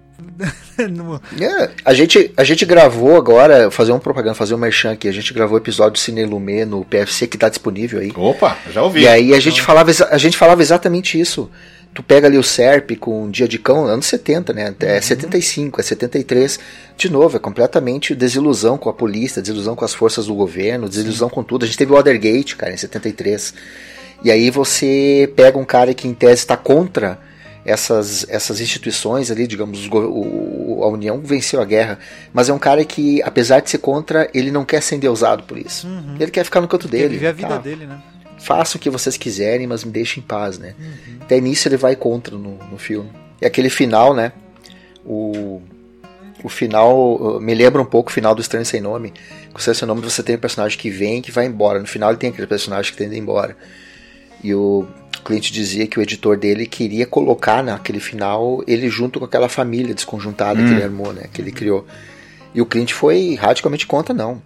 [LAUGHS] no- É, a, gente, a gente gravou agora, fazer um propaganda, fazer um merchan aqui, a gente gravou o episódio do Cine Lumet no PFC que tá disponível aí. Opa, já ouvi. E aí a gente, falava, a gente falava exatamente isso. Tu pega ali o SERP com Dia de Cão, anos 70, né? É 75, é 73. De novo, é completamente desilusão com a polícia, desilusão com as forças do governo, desilusão com tudo. A gente teve o Watergate, cara, em 73. E aí você pega um cara que em tese está contra essas, essas instituições ali, digamos, o- a União venceu a guerra, mas é um cara que, apesar de ser contra, ele não quer ser endeusado por isso. Uhum. Ele quer ficar no canto dele. viver a vida tá? dele, né? faça o que vocês quiserem, mas me deixem em paz, né? Até nisso ele vai contra no, no filme. E aquele final, né? O, o final uh, me lembra um pouco o final do Estranho Sem Nome. Com o Estranho Sem Nome você tem um personagem que vem e que vai embora. No final ele tem aquele personagem que tende embora. E o Clint dizia que o editor dele queria colocar naquele final ele junto com aquela família desconjuntada que ele armou, né? Que ele criou. E o Clint foi radicalmente contra, não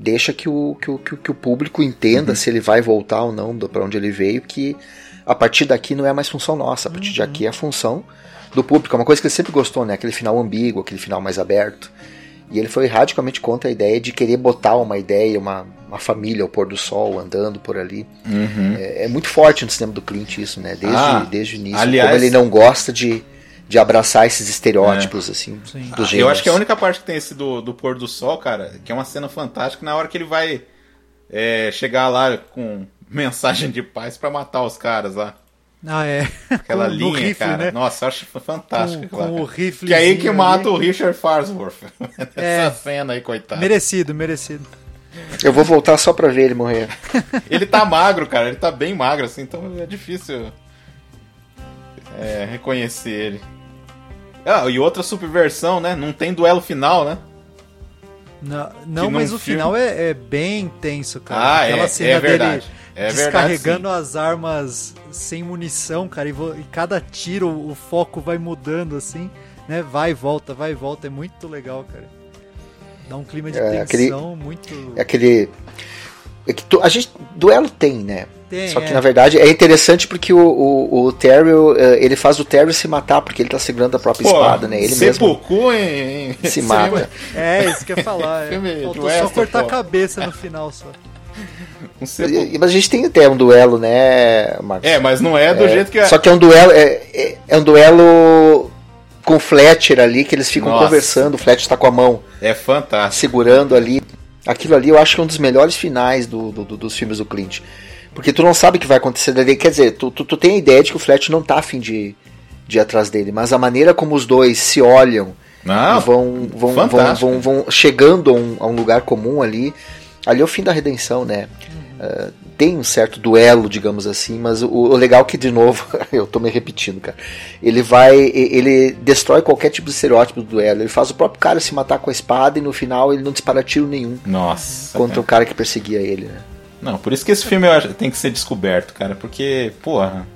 deixa que o, que o, que o, público entenda se ele vai voltar ou não para onde ele veio, que a partir daqui não é mais função nossa, a partir de aqui é a função do público. É uma coisa que ele sempre gostou, né? Aquele final ambíguo, aquele final mais aberto. E ele foi radicalmente contra a ideia de querer botar uma ideia, uma, uma família ao pôr do sol, andando por ali. Uhum. É, é muito forte no cinema do Clint isso, né? Desde, Ah, desde o início. aliás- Como ele não gosta de, de abraçar esses estereótipos, assim, Sim. dos Eu gêneros. acho que a única parte que tem esse do, do pôr do sol, cara, que é uma cena fantástica, na hora que ele vai é, chegar lá com mensagem de paz pra matar os caras lá. Ah, é. Aquela No linha, rifle, cara. né? Nossa, eu acho fantástico. Com- com o riflezinho Que é aí que ali. mata o Richard Farnsworth. [LAUGHS] É. Essa cena aí, coitado. Merecido, merecido. Eu vou voltar só pra ver ele morrer. [LAUGHS] Ele tá magro, cara. Ele tá bem magro, assim, então é difícil é, reconhecer ele. Ah, e outra subversão, né? Não tem duelo final, né? Não, não mas o filme- final é, é bem intenso, cara. Ah, Aquela é, cena é dele verdade. É verdade, descarregando as armas sem munição, cara, e, e cada tiro o foco vai mudando assim, né? Vai e volta, vai e volta. É muito legal, cara. Dá um clima de É, tensão aquele- muito. É aquele. É que tu- a gente. Duelo tem, né? Tem, Só que é. na verdade é interessante porque o, o, o Terry, eh, ele faz o Terry se matar porque ele tá segurando a própria espada, né? Ele mesmo em, em- se mata. É, isso que eu ia falar. É. Faltou só cortar a pô. cabeça no final só. Mas a gente tem até um duelo, né, Marcos? É, mas não é do jeito que é. Só que é um duelo. É, é, é um duelo com o Fletcher ali, que eles ficam Nossa. conversando, o Fletcher tá com a mão É fantástico. segurando ali. Aquilo ali eu acho que é um dos melhores finais do, do- do- dos filmes do Clint. Porque tu não sabe o que vai acontecer dali. Quer dizer, tu, tu, tu tem a ideia de que o Fletcher não tá afim de, de ir atrás dele. Mas a maneira como os dois se olham e vão, vão, vão, vão, vão chegando a um, a um lugar comum ali. Ali é o fim da redenção, né? Uh, tem um certo duelo, digamos assim, mas o, o legal é que, de novo, [LAUGHS] eu tô me repetindo, cara. Ele vai. Ele destrói qualquer tipo de estereótipo do duelo. Ele faz o próprio cara se matar com a espada e no final ele não dispara tiro nenhum Nossa. contra cara. o cara que perseguia ele, né? Não, por isso que esse filme acho, tem que ser descoberto, cara. Porque, porra,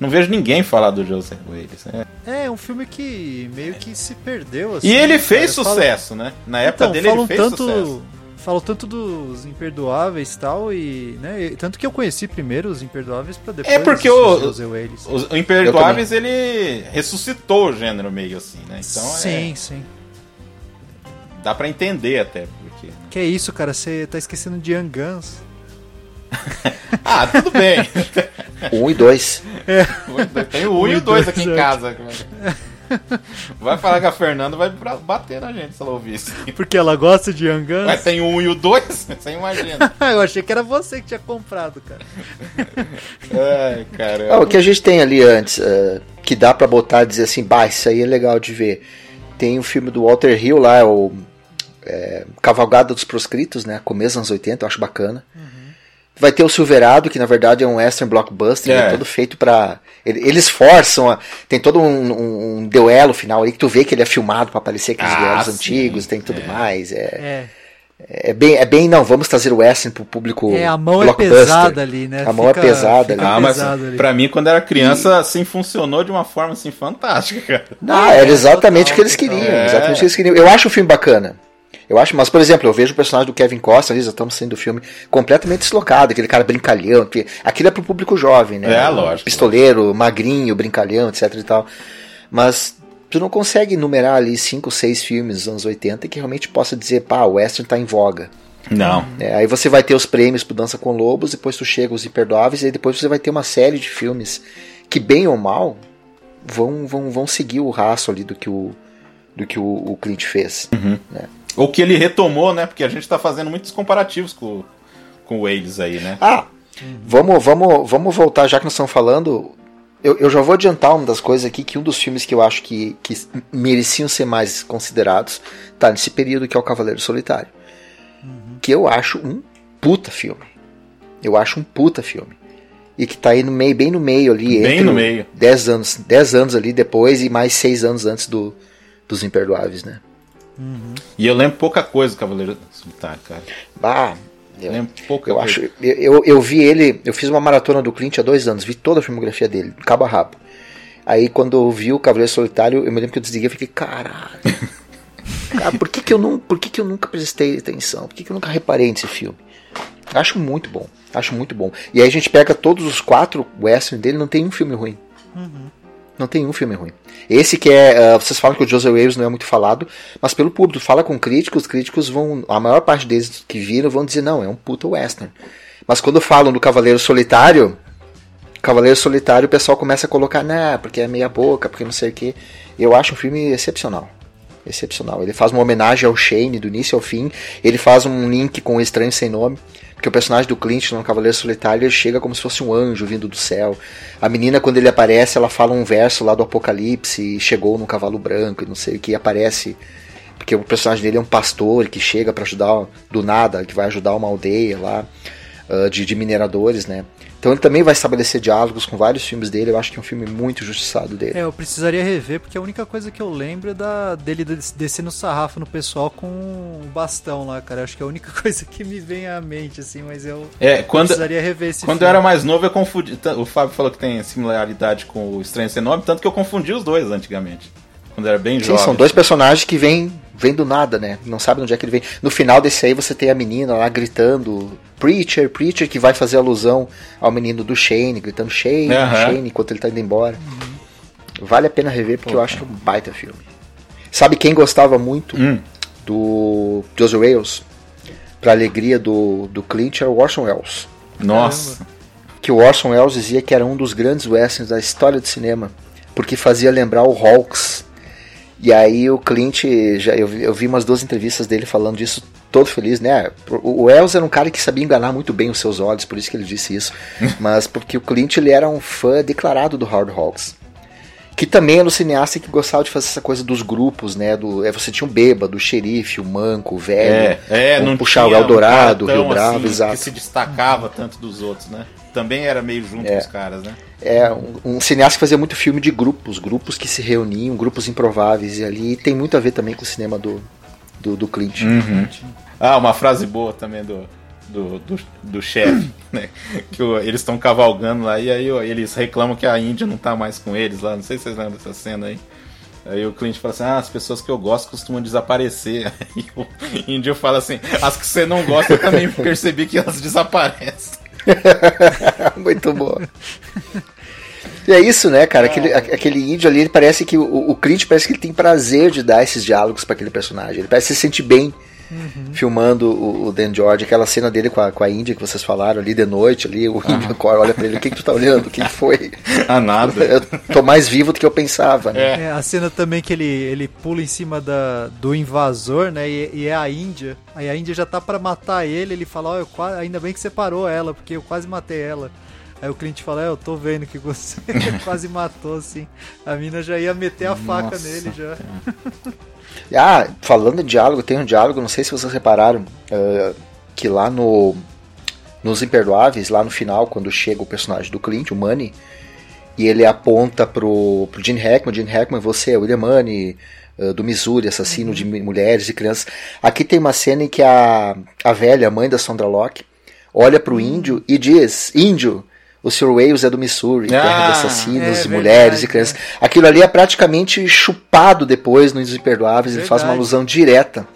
não vejo ninguém falar do Joseph Wales. né? É, um filme que meio que se perdeu. Assim, E ele fez cara. Sucesso, né? Na época Então, dele ele fez tanto, sucesso. Falam tanto dos Imperdoáveis e tal, e, né, e- tanto que eu conheci primeiro os Imperdoáveis pra depois É porque o- os Wales. Os o Imperdoáveis, ele ressuscitou o gênero meio assim, né? Então sim, sim. é, dá pra entender até. Porque... Que é isso, cara, você tá esquecendo de Young Guns. [LAUGHS] Ah, tudo bem. Um e dois. [LAUGHS] Tem o 1 e o 2 aqui em dois, casa. [LAUGHS] Vai falar que a Fernanda vai bater na gente se ela ouvir isso. Porque ela gosta de Young Guns. Mas tem o 1 e o 2? [LAUGHS] Você imagina. [LAUGHS] eu achei que era você que tinha comprado, cara. Ai, cara. Ah, o que a gente tem ali antes, eh, que dá pra botar e dizer assim, bah, isso aí é legal de ver. Tem o filme do Walter Hill lá, o é, Cavalgada dos Proscritos, né? Começo dos anos 80, eu acho bacana. Vai ter o Silverado, que na verdade é um western blockbuster, É. né, todo feito pra. ele- Eles forçam, a- tem todo um, um- um duelo final aí que tu vê que ele é filmado pra parecer aqueles Ah, duelos sim, antigos, tem tudo é. mais. É, É, é, bem, é bem, não, vamos trazer o western pro público. é a mão é pesada ali, né? A mão é pesada ali. Ah, mas ali. pra mim, quando era criança, assim, funcionou de uma forma, assim, fantástica, cara. Ah, era exatamente total, o que eles queriam. É. Exatamente o que eles queriam. Eu acho o filme bacana. Eu acho, mas, por exemplo, eu vejo o personagem do Kevin Costner, ali, já estamos saindo do filme, completamente deslocado, aquele cara brincalhão, que aquilo é pro público jovem, né? É, lógico. Pistoleiro, magrinho, brincalhão, etc e tal. Mas tu não consegue numerar ali cinco, seis filmes dos anos 80 que realmente possa dizer, pá, o western tá em voga. Não. É, aí você vai ter os prêmios pro Dança com Lobos, depois tu chega os Imperdoáveis, e depois você vai ter uma série de filmes que, bem ou mal, vão, vão, vão seguir o rastro ali do que o, do que o, o Clint fez. Ou que ele retomou, né? Porque a gente tá fazendo muitos comparativos com, com o Wales aí, né? Ah, vamos, vamos, vamos voltar, já que nós estamos falando. Eu, eu já vou adiantar uma das coisas aqui, que um dos filmes que eu acho que, que mereciam ser mais considerados tá nesse período que é o Cavaleiro Solitário. Que eu acho um puta filme. Eu acho um puta filme. E que tá aí no meio, bem no meio ali. Bem entre no meio. 10 anos, 10 anos ali depois e mais 6 anos antes do, dos Imperdoáveis, né? E eu lembro pouca coisa do Cavaleiro Solitário, cara. Bah, Eu lembro pouca eu coisa. acho. Eu, eu, eu vi ele, eu fiz uma maratona do Clint há dois anos, vi toda a filmografia dele, de cabo a rabo. Aí quando eu vi o Cavaleiro Solitário, eu me lembro que eu desliguei e fiquei, caralho. [LAUGHS] Cara, por que, que, eu, não, por que, que eu nunca prestei atenção? Por que, que eu nunca reparei nesse filme? Acho muito bom, acho muito bom. E aí a gente pega todos os quatro western dele, não tem um filme ruim. Não tem um filme ruim. Esse que é. Uh, vocês falam que o Joseph Wales não é muito falado, mas pelo público, fala com críticos, os críticos vão. A maior parte deles que viram vão dizer, não, é um puta western. Mas quando falam do Cavaleiro Solitário, Cavaleiro Solitário, o pessoal começa a colocar, né, porque é meia boca, porque não sei o que. Eu acho um filme excepcional. Excepcional. Ele faz uma homenagem ao Shane do início ao fim. Ele faz um link com o Estranho Sem Nome. Porque o personagem do Clint no Cavaleiro Solitário ele chega como se fosse um anjo vindo do céu. A menina, quando ele aparece, ela fala um verso lá do Apocalipse, chegou num cavalo branco e não sei o que, aparece. Porque o personagem dele é um pastor que chega para ajudar do nada, que vai ajudar uma aldeia lá uh, de, de mineradores, né? Então ele também vai estabelecer diálogos com vários filmes dele. Eu acho que é um filme muito justiçado dele. É, eu precisaria rever, porque a única coisa que eu lembro é da, dele descendo sarrafo no pessoal com um bastão lá, cara. Eu acho que é a única [LAUGHS] coisa que me vem à mente, assim, mas eu é, quando, precisaria rever esse Quando filme. eu era mais novo, eu confundi. O Fábio falou que tem similaridade com o Estranho Sem Nome, tanto que eu confundi os dois antigamente. Quando era bem Sim, jovem. são dois personagens que vêm vem do nada, né? Não sabe onde é que ele vem. No final desse aí você tem a menina lá gritando Preacher, Preacher, que vai fazer alusão ao menino do Shane, gritando Shane. Shane, enquanto ele tá indo embora. Vale a pena rever porque eu acho que é um baita filme. Sabe quem gostava muito Hum. do Joseph Wales? Pra alegria do, do Clint era o Orson Welles. Nossa. Que o Orson Welles dizia que era um dos grandes westerns da história do cinema, porque fazia lembrar o Hawks. E aí o Clint, já, eu, vi- eu vi umas duas entrevistas dele falando disso, todo feliz, né? O Welles era um cara que sabia enganar muito bem os seus olhos, por isso que ele disse isso. [LAUGHS] Mas porque o Clint ele era um fã declarado do Howard Hawks. Que também era um cineasta que gostava de fazer essa coisa dos grupos, né? Do, é, você tinha o bêbado, o xerife, o manco, o velho. É, é, não puxar o Eldorado, o Rio Bravo, assim, exato. Que se destacava tanto dos outros, né? Também era meio junto É. com os caras, né? É um, um cineasta que fazia muito filme de grupos, grupos que se reuniam, grupos improváveis, e ali tem muito a ver também com o cinema do, do, do Clint. Uhum. Ah, uma frase boa também do, do, do, do chefe, [CLEARS THROAT] né? Que o- eles estão cavalgando lá e aí ó, eles reclamam que a Índia não tá mais com eles lá. Não sei se vocês lembram dessa cena aí. Aí o cliente fala assim: Ah, as pessoas que eu gosto costumam desaparecer. [LAUGHS] Aí o índio fala assim: As que você não gosta, eu também [LAUGHS] percebi que elas desaparecem. [LAUGHS] muito bom. E é isso, né, cara? Aquele, aquele índio ali, ele parece que. O, o Clint parece que ele tem prazer de dar esses diálogos pra aquele personagem. Ele parece que se sente bem filmando o, o Dan George, aquela cena dele com a, com a Índia que vocês falaram ali de noite, ali, o índio acorda, olha pra ele, o que, que tu tá olhando? O que, que foi? Ah, nada. Eu tô mais vivo do que eu pensava, né? É, a cena também que ele, ele pula em cima da, do invasor, né? E, e é a Índia. Aí a Índia já tá pra matar ele. Ele fala: Ó, eu qua- ainda bem que você parou ela, porque eu quase matei ela. Aí o cliente fala: É, eu tô vendo que você [LAUGHS] quase matou, assim. A mina já ia meter a faca Nossa, nele já. [LAUGHS] Ah, falando de diálogo, tem um diálogo, não sei se vocês repararam, eh, que lá no nos Imperdoáveis, lá no final, quando chega o personagem do Clint, o Money, e ele aponta pro, pro Gene Hackman, Gene Hackman, você é William Money, eh, do Missouri, assassino de mi- mulheres e crianças. Aqui tem uma cena em que a, a velha, a mãe da Sondra Locke, olha pro índio e diz, índio, o Sr. Wales é do Missouri, terra de Ah, assassinos é de verdade, mulheres e crianças. Aquilo ali é praticamente chupado depois nos Imperdoáveis, ele faz uma alusão direta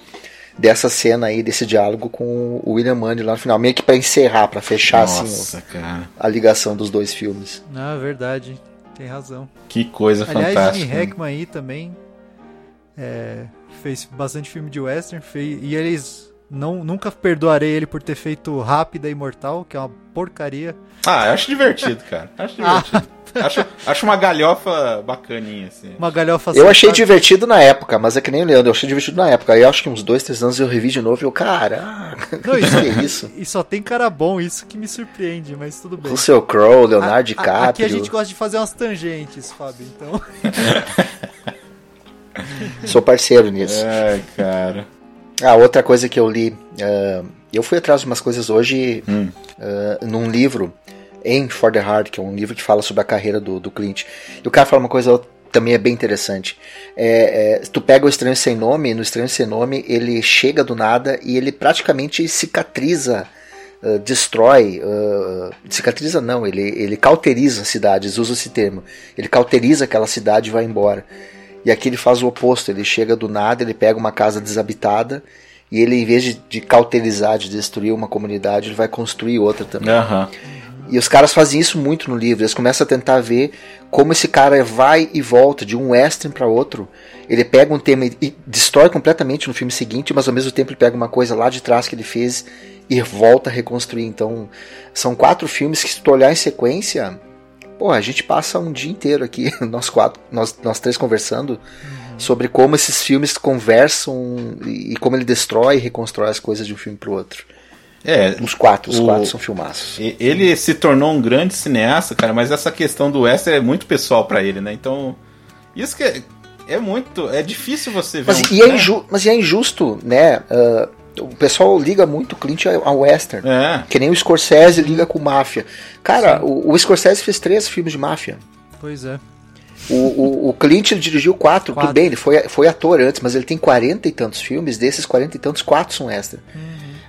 dessa cena aí, desse diálogo com o William Money lá no final, meio que pra encerrar, pra fechar assim Nossa, cara. a ligação dos dois filmes. Ah, verdade. Tem razão. Que coisa Aliás, fantástica. Gene Hackman aí também é, fez bastante filme de western fez, e eles não, nunca perdoarei ele por ter feito Rápida e Mortal, que é uma porcaria. Ah, eu acho divertido, cara. [LAUGHS] Acho divertido. acho, acho uma galhofa bacaninha, assim. Uma galhofa Eu achei safada. divertido na época, mas é que nem o Leandro, eu achei divertido na época. Aí eu acho que uns dois, três anos eu revi de novo e eu, caraca, Não, [LAUGHS] que isso, que é isso? E só tem cara bom, isso que me surpreende, mas tudo bem. Russell Crowe, Leonardo A- a- DiCaprio. Aqui a gente gosta de fazer umas tangentes, Fábio, então. [LAUGHS] Sou parceiro nisso. Ai, cara. Ah, outra coisa que eu li. ah, eu fui atrás de umas coisas hoje Hum. ah, num livro, Aim for the Heart, que é um livro que fala sobre a carreira do, do Clint. E o cara fala uma coisa também é bem interessante. É, é, tu pega o Estranho Sem Nome, no Estranho Sem Nome ele chega do nada e ele praticamente cicatriza, ah, destrói. ah, cicatriza não, ele, ele cauteriza a cidade, eles usam esse termo. Ele cauteriza aquela cidade e vai embora. E aqui ele faz o oposto, ele chega do nada, ele pega uma casa desabitada e ele, em vez de, de cauterizar, de destruir uma comunidade, ele vai construir outra também. Aham. E os caras fazem isso muito no livro. Eles começam a tentar ver como esse cara vai e volta de um western para outro. Ele pega um tema e destrói completamente no filme seguinte, mas ao mesmo tempo ele pega uma coisa lá de trás que ele fez e volta a reconstruir. Então, são quatro filmes que se tu olhar em sequência, pô, a gente passa um dia inteiro aqui, [LAUGHS] nós quatro, nós, nós três conversando sobre como esses filmes conversam e como ele destrói e reconstrói as coisas de um filme pro outro. É, Os quatro, os o- quatro são filmaços. Ele se tornou um grande cineasta, cara, mas essa questão do western é muito pessoal pra ele, né? Então, isso que é, é muito, é difícil você ver. Mas, um, e é né? inju mas e é injusto, né? ah, o pessoal liga muito o Clint ao western. É, Que nem o Scorsese liga com máfia. Cara, o, o Scorsese fez três filmes de máfia. Pois é. O, o, o Clint ele dirigiu quatro, Quatro. tudo bem, ele foi, foi ator antes, mas ele tem quarenta e tantos filmes, desses quarenta e tantos, quatro são extra. Uhum.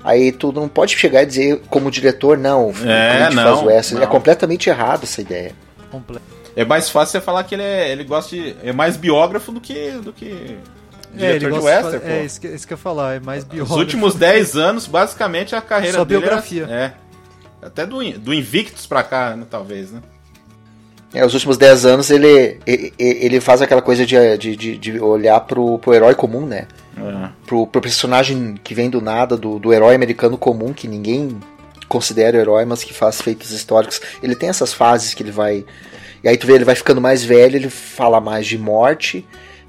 Aí tu não pode chegar e dizer, como diretor, não, o É, Clint não, faz o extra. É não. completamente errado essa ideia. Completo. é mais fácil você falar que ele, é, ele gosta de. É mais biógrafo do que. Do que É, ele diretor de gosta de western, fa- É, pô. isso que, isso que eu ia falar, é mais Os biógrafo. últimos 10 anos, basicamente, a carreira Só dele era- biografia. é. Até do, do Invictus pra cá, né, talvez, né? É, os últimos dez anos ele, ele, ele faz aquela coisa de, de, de, de olhar pro, pro herói comum, né? É. pro, pro personagem que vem do nada, do, do herói americano comum, que ninguém considera herói, mas que faz feitos históricos. Ele tem essas fases que ele vai. E aí tu vê, ele vai ficando mais velho, ele fala mais de morte,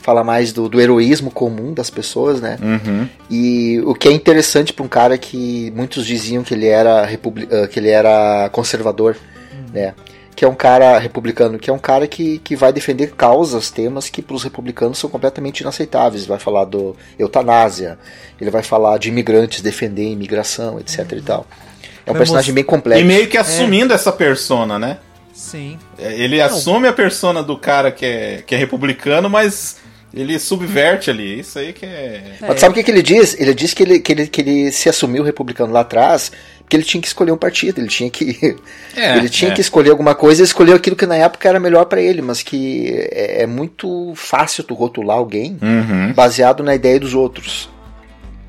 fala mais do, do heroísmo comum das pessoas, né? Uhum. E o que é interessante para um cara que muitos diziam que ele era, republi- ah, que ele era conservador, né? Que é um cara republicano, que é um cara que, que vai defender causas, temas que para os republicanos são completamente inaceitáveis. Ele vai falar do eutanásia, ele vai falar de imigrantes, defender a imigração, etc e tal. É um Vai personagem bem complexo. E meio que assumindo essa persona, né? Sim. É, Ele assume a persona do cara que é, que é republicano, mas ele subverte ali. Isso aí que é. Mas sabe o que, que ele diz? Ele diz que ele, que, ele, que ele se assumiu republicano lá atrás porque ele tinha que escolher um partido, ele tinha que. [LAUGHS] É, ele tinha é. que escolher alguma coisa e escolheu aquilo que na época era melhor para ele, mas que é, é muito fácil tu rotular alguém Uhum. baseado na ideia dos outros.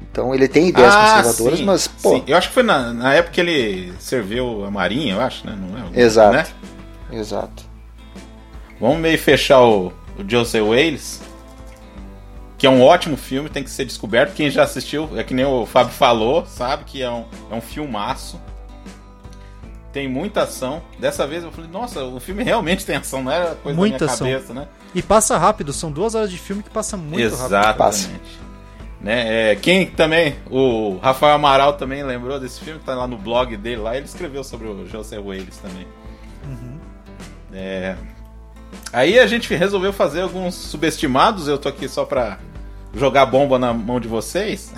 Então ele tem ideias conservadoras, sim, mas, pô. sim. Eu acho que foi na, na época que ele serviu a Marinha, eu acho, né? Não é? Exato. Né? Exato. Vamos meio fechar o, o Joseph Wales, que é um ótimo filme, tem que ser descoberto. Quem já assistiu, é que nem o Fábio falou, sabe que é um, é um filmaço. Tem muita ação. Dessa vez eu falei, nossa, o filme realmente tem ação, não era coisa Muita da minha ação. cabeça, né? E passa rápido, são duas horas de filme que passa muito rápido. Exatamente. Né, é, quem também, o Rafael Amaral também lembrou desse filme, que tá lá no blog dele lá, ele escreveu sobre o Joseph Wales também. É, aí a gente resolveu fazer alguns subestimados, eu tô aqui só pra jogar bomba na mão de vocês.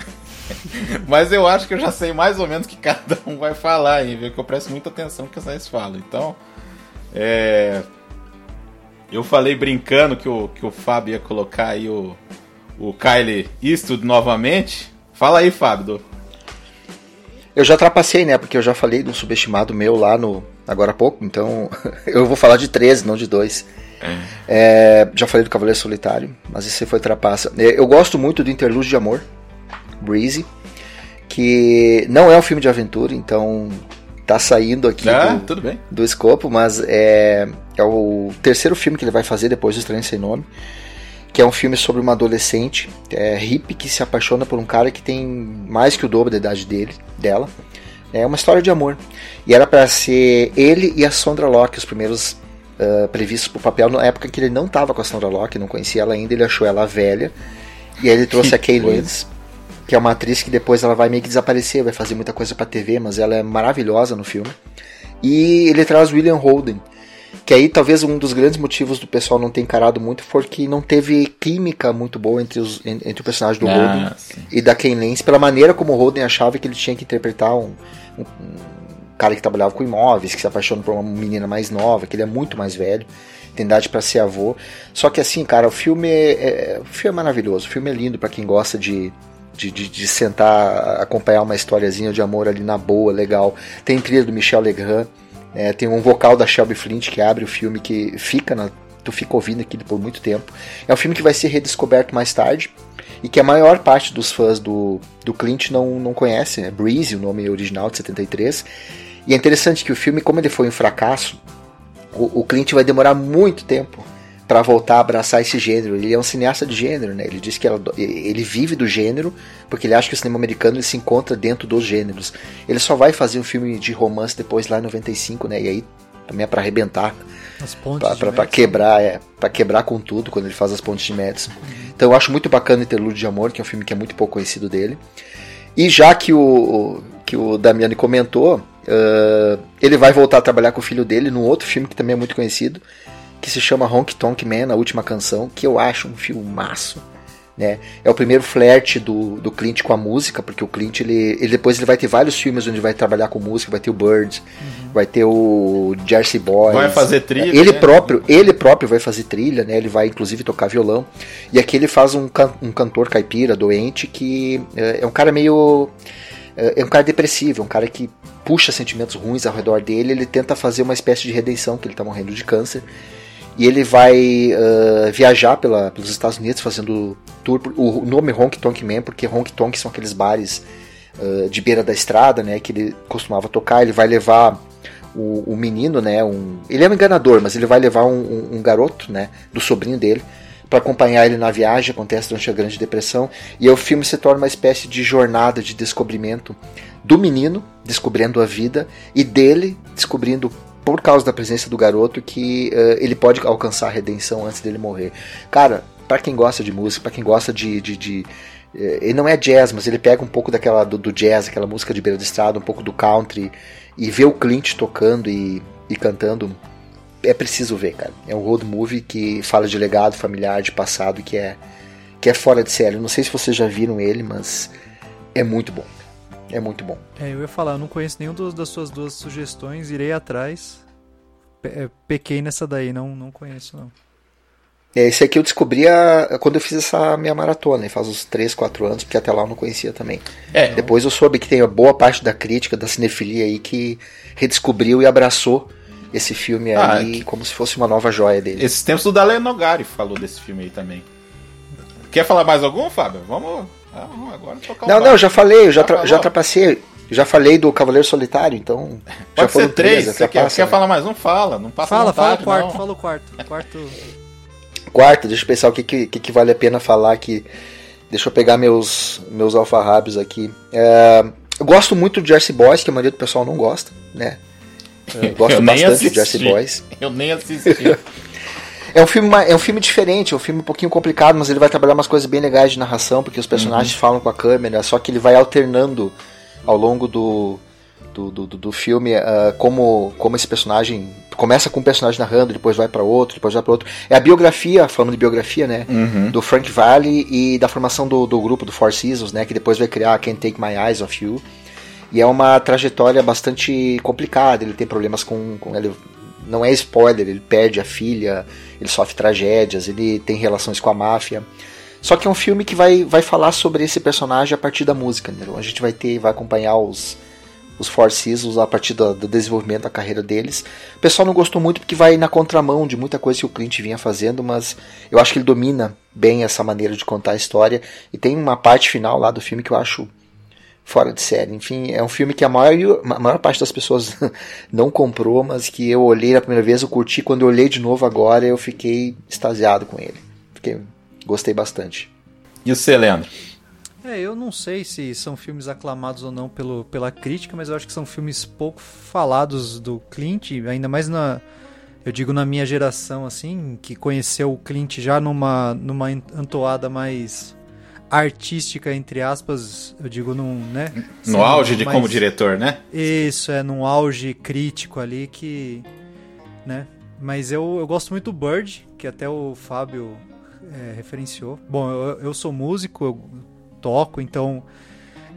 [LAUGHS] Mas eu acho que eu já sei mais ou menos que cada um vai falar, hein? Viu? Que eu presto muita atenção no que vocês falam. Então, é, eu falei brincando que o, que o Fábio ia colocar aí o, o Kylie Eastwood novamente. Fala aí, Fábio. do- Eu já trapacei, né? Porque eu já falei de um subestimado meu lá no. Agora há pouco, então [LAUGHS] eu vou falar de 13, não de 2. É, já falei do Cavaleiro Solitário, mas esse foi trapaça. É, Eu gosto muito do Interlúdio de Amor, Breezy, que não é um filme de aventura, então tá saindo aqui Ah, do, do escopo, mas é, é o terceiro filme que ele vai fazer depois do Estranho Sem Nome, que é um filme sobre uma adolescente é, hippie que se apaixona por um cara que tem mais que o dobro da idade dele, dela. É uma história de amor. E era para ser ele e a Sondra Locke, os primeiros ah, previstos pro papel, na época que ele não tava com a Sondra Locke, não conhecia ela ainda, ele achou ela velha. E aí ele trouxe a Kay. Lentz, que é uma atriz que depois ela vai meio que desaparecer, vai fazer muita coisa pra TV, mas ela é maravilhosa no filme. E ele traz William Holden, que aí talvez um dos grandes motivos do pessoal não ter encarado muito foi que não teve química muito boa entre, os, en- entre o personagem do Holden Ah, sim. e da Ken Lance, pela maneira como o Holden achava que ele tinha que interpretar um, um- um cara que trabalhava com imóveis, que se apaixona por uma menina mais nova, que ele é muito mais velho, tem idade para ser avô. Só que assim, cara, o filme é, é- o filme é maravilhoso, o filme é lindo para quem gosta de, de, de, de sentar, acompanhar uma historiazinha de amor ali na boa, legal. Tem trilha do Michel Legrand, é, tem um vocal da Shelby Flint que abre o filme que fica na, tu fica ouvindo aquilo por muito tempo. É um filme que vai ser redescoberto mais tarde e que a maior parte dos fãs do, do Clint não, não conhece, é Breezy, o nome original de 73. E é interessante que o filme, como ele foi um fracasso, o, o Clint vai demorar muito tempo para voltar a abraçar esse gênero. Ele é um cineasta de gênero, né? Ele diz que ela, ele vive do gênero porque ele acha que o cinema americano ele se encontra dentro dos gêneros. Ele só vai fazer um filme de romance depois lá em 95, né? E aí também é para arrebentar, para quebrar, é, para quebrar com tudo quando ele faz as pontes de Madison. Então eu acho muito bacana Interlude de Amor, que é um filme que é muito pouco conhecido dele. E já que o que o Damiani comentou, uh, ele vai voltar a trabalhar com o filho dele num outro filme que também é muito conhecido, que se chama Honky Tonk Man, a última canção, que eu acho um filmaço. Né? É o primeiro flerte do, do Clint com a música, porque o Clint ele, ele depois ele vai ter vários filmes onde vai trabalhar com música, vai ter o Birds, uhum. vai ter o Jersey Boys. Vai fazer trilha. Ele né? próprio, ele próprio vai fazer trilha, né? Ele vai inclusive tocar violão. E aqui ele faz um, can, um cantor caipira doente que é, é um cara meio é, é um cara depressivo, é um cara que puxa sentimentos ruins ao redor dele, ele tenta fazer uma espécie de redenção, que ele está morrendo de câncer e ele vai uh, viajar pela, pelos Estados Unidos fazendo tour. O nome Honky Tonk Man, porque Honky Tonk são aqueles bares uh, de beira da estrada, né, que ele costumava tocar. Ele vai levar o, o menino, né, um, ele é um enganador, mas ele vai levar um, um, um garoto, né, do sobrinho dele, para acompanhar ele na viagem, acontece durante a Grande Depressão, e o filme se torna uma espécie de jornada de descobrimento do menino descobrindo a vida e dele descobrindo por causa da presença do garoto que uh, ele pode alcançar a redenção antes dele morrer. Cara, para quem gosta de música, para quem gosta de, de, de uh, ele não é jazz, mas ele pega um pouco daquela do, do, jazz, aquela música de beira de estrada, um pouco do country e vê o Clint tocando e, e cantando. É preciso ver, cara. É um road movie que fala de legado familiar, de passado, que é que é fora de série. Não sei se vocês já viram ele, mas é muito bom. É muito bom. É, eu ia falar, eu não conheço nenhum dos, das suas duas sugestões, irei atrás. Pe é, pequei nessa daí, não, não conheço não. É, esse aqui eu descobri a, quando eu fiz essa minha maratona, faz uns 3, 4 anos, porque até lá eu não conhecia também. É, Depois eu soube que tem uma boa parte da crítica, da cinefilia aí, que redescobriu e abraçou esse filme ah, aí que... como se fosse uma nova joia dele. Esses tempos o Dale Nogari falou desse filme aí também. Quer falar mais algum, Fábio? Vamos ah, agora não, não, já falei, eu já, tra já trapacei. Já falei do Cavaleiro Solitário, então. Pode ser três. Você quer, quer né? falar mais um? Fala. Não passa Fala, vontade, fala o quarto, não. fala o quarto. Quarto. Quarto, deixa eu pensar o que, que, que vale a pena falar aqui. Deixa eu pegar meus, meus alfarrábios aqui. É, eu gosto muito de Jersey Boys, que a maioria do pessoal não gosta, né? [LAUGHS] Eu gosto eu bastante de Jersey Boys. Eu nem assisti. [LAUGHS] É um, filme, é um filme diferente, é um filme um pouquinho complicado, mas ele vai trabalhar umas coisas bem legais de narração, porque os personagens uhum. falam com a câmera, só que ele vai alternando ao longo do, do, do, do filme uh, como, como esse personagem começa com um personagem narrando, depois vai para outro, depois vai para outro. É a biografia, falando de biografia, né, uhum. do Frank Valley e da formação do, do grupo do Four Seasons, né, que depois vai criar Can't Take My Eyes Off You. E é uma trajetória bastante complicada. Ele tem problemas com, com ele não é spoiler, ele perde a filha, ele sofre tragédias, ele tem relações com a máfia. Só que é um filme que vai, vai falar sobre esse personagem a partir da música. Né? A gente vai ter, vai acompanhar os, os Four Seasons a partir do, do, desenvolvimento da carreira deles. O pessoal não gostou muito porque vai na contramão de muita coisa que o Clint vinha fazendo, mas eu acho que ele domina bem essa maneira de contar a história. E tem uma parte final lá do filme que eu acho fora de série. Enfim, é um filme que a maior, a maior parte das pessoas [LAUGHS] não comprou, mas que eu olhei na primeira vez, eu curti. Quando eu olhei de novo agora, eu fiquei extasiado com ele. Fiquei, gostei bastante. E o C, Leandro? É, eu não sei se são filmes aclamados ou não pelo, pela crítica, mas eu acho que são filmes pouco falados do Clint, ainda mais na. Eu digo na minha geração, assim, que conheceu o Clint já numa, numa antoada mais artística, entre aspas, eu digo num, né? No auge de como diretor, né? Isso, é num auge crítico ali que, né? Mas eu, eu gosto muito do Bird, que até o Fábio é, referenciou. Bom, eu, eu sou músico, eu toco, então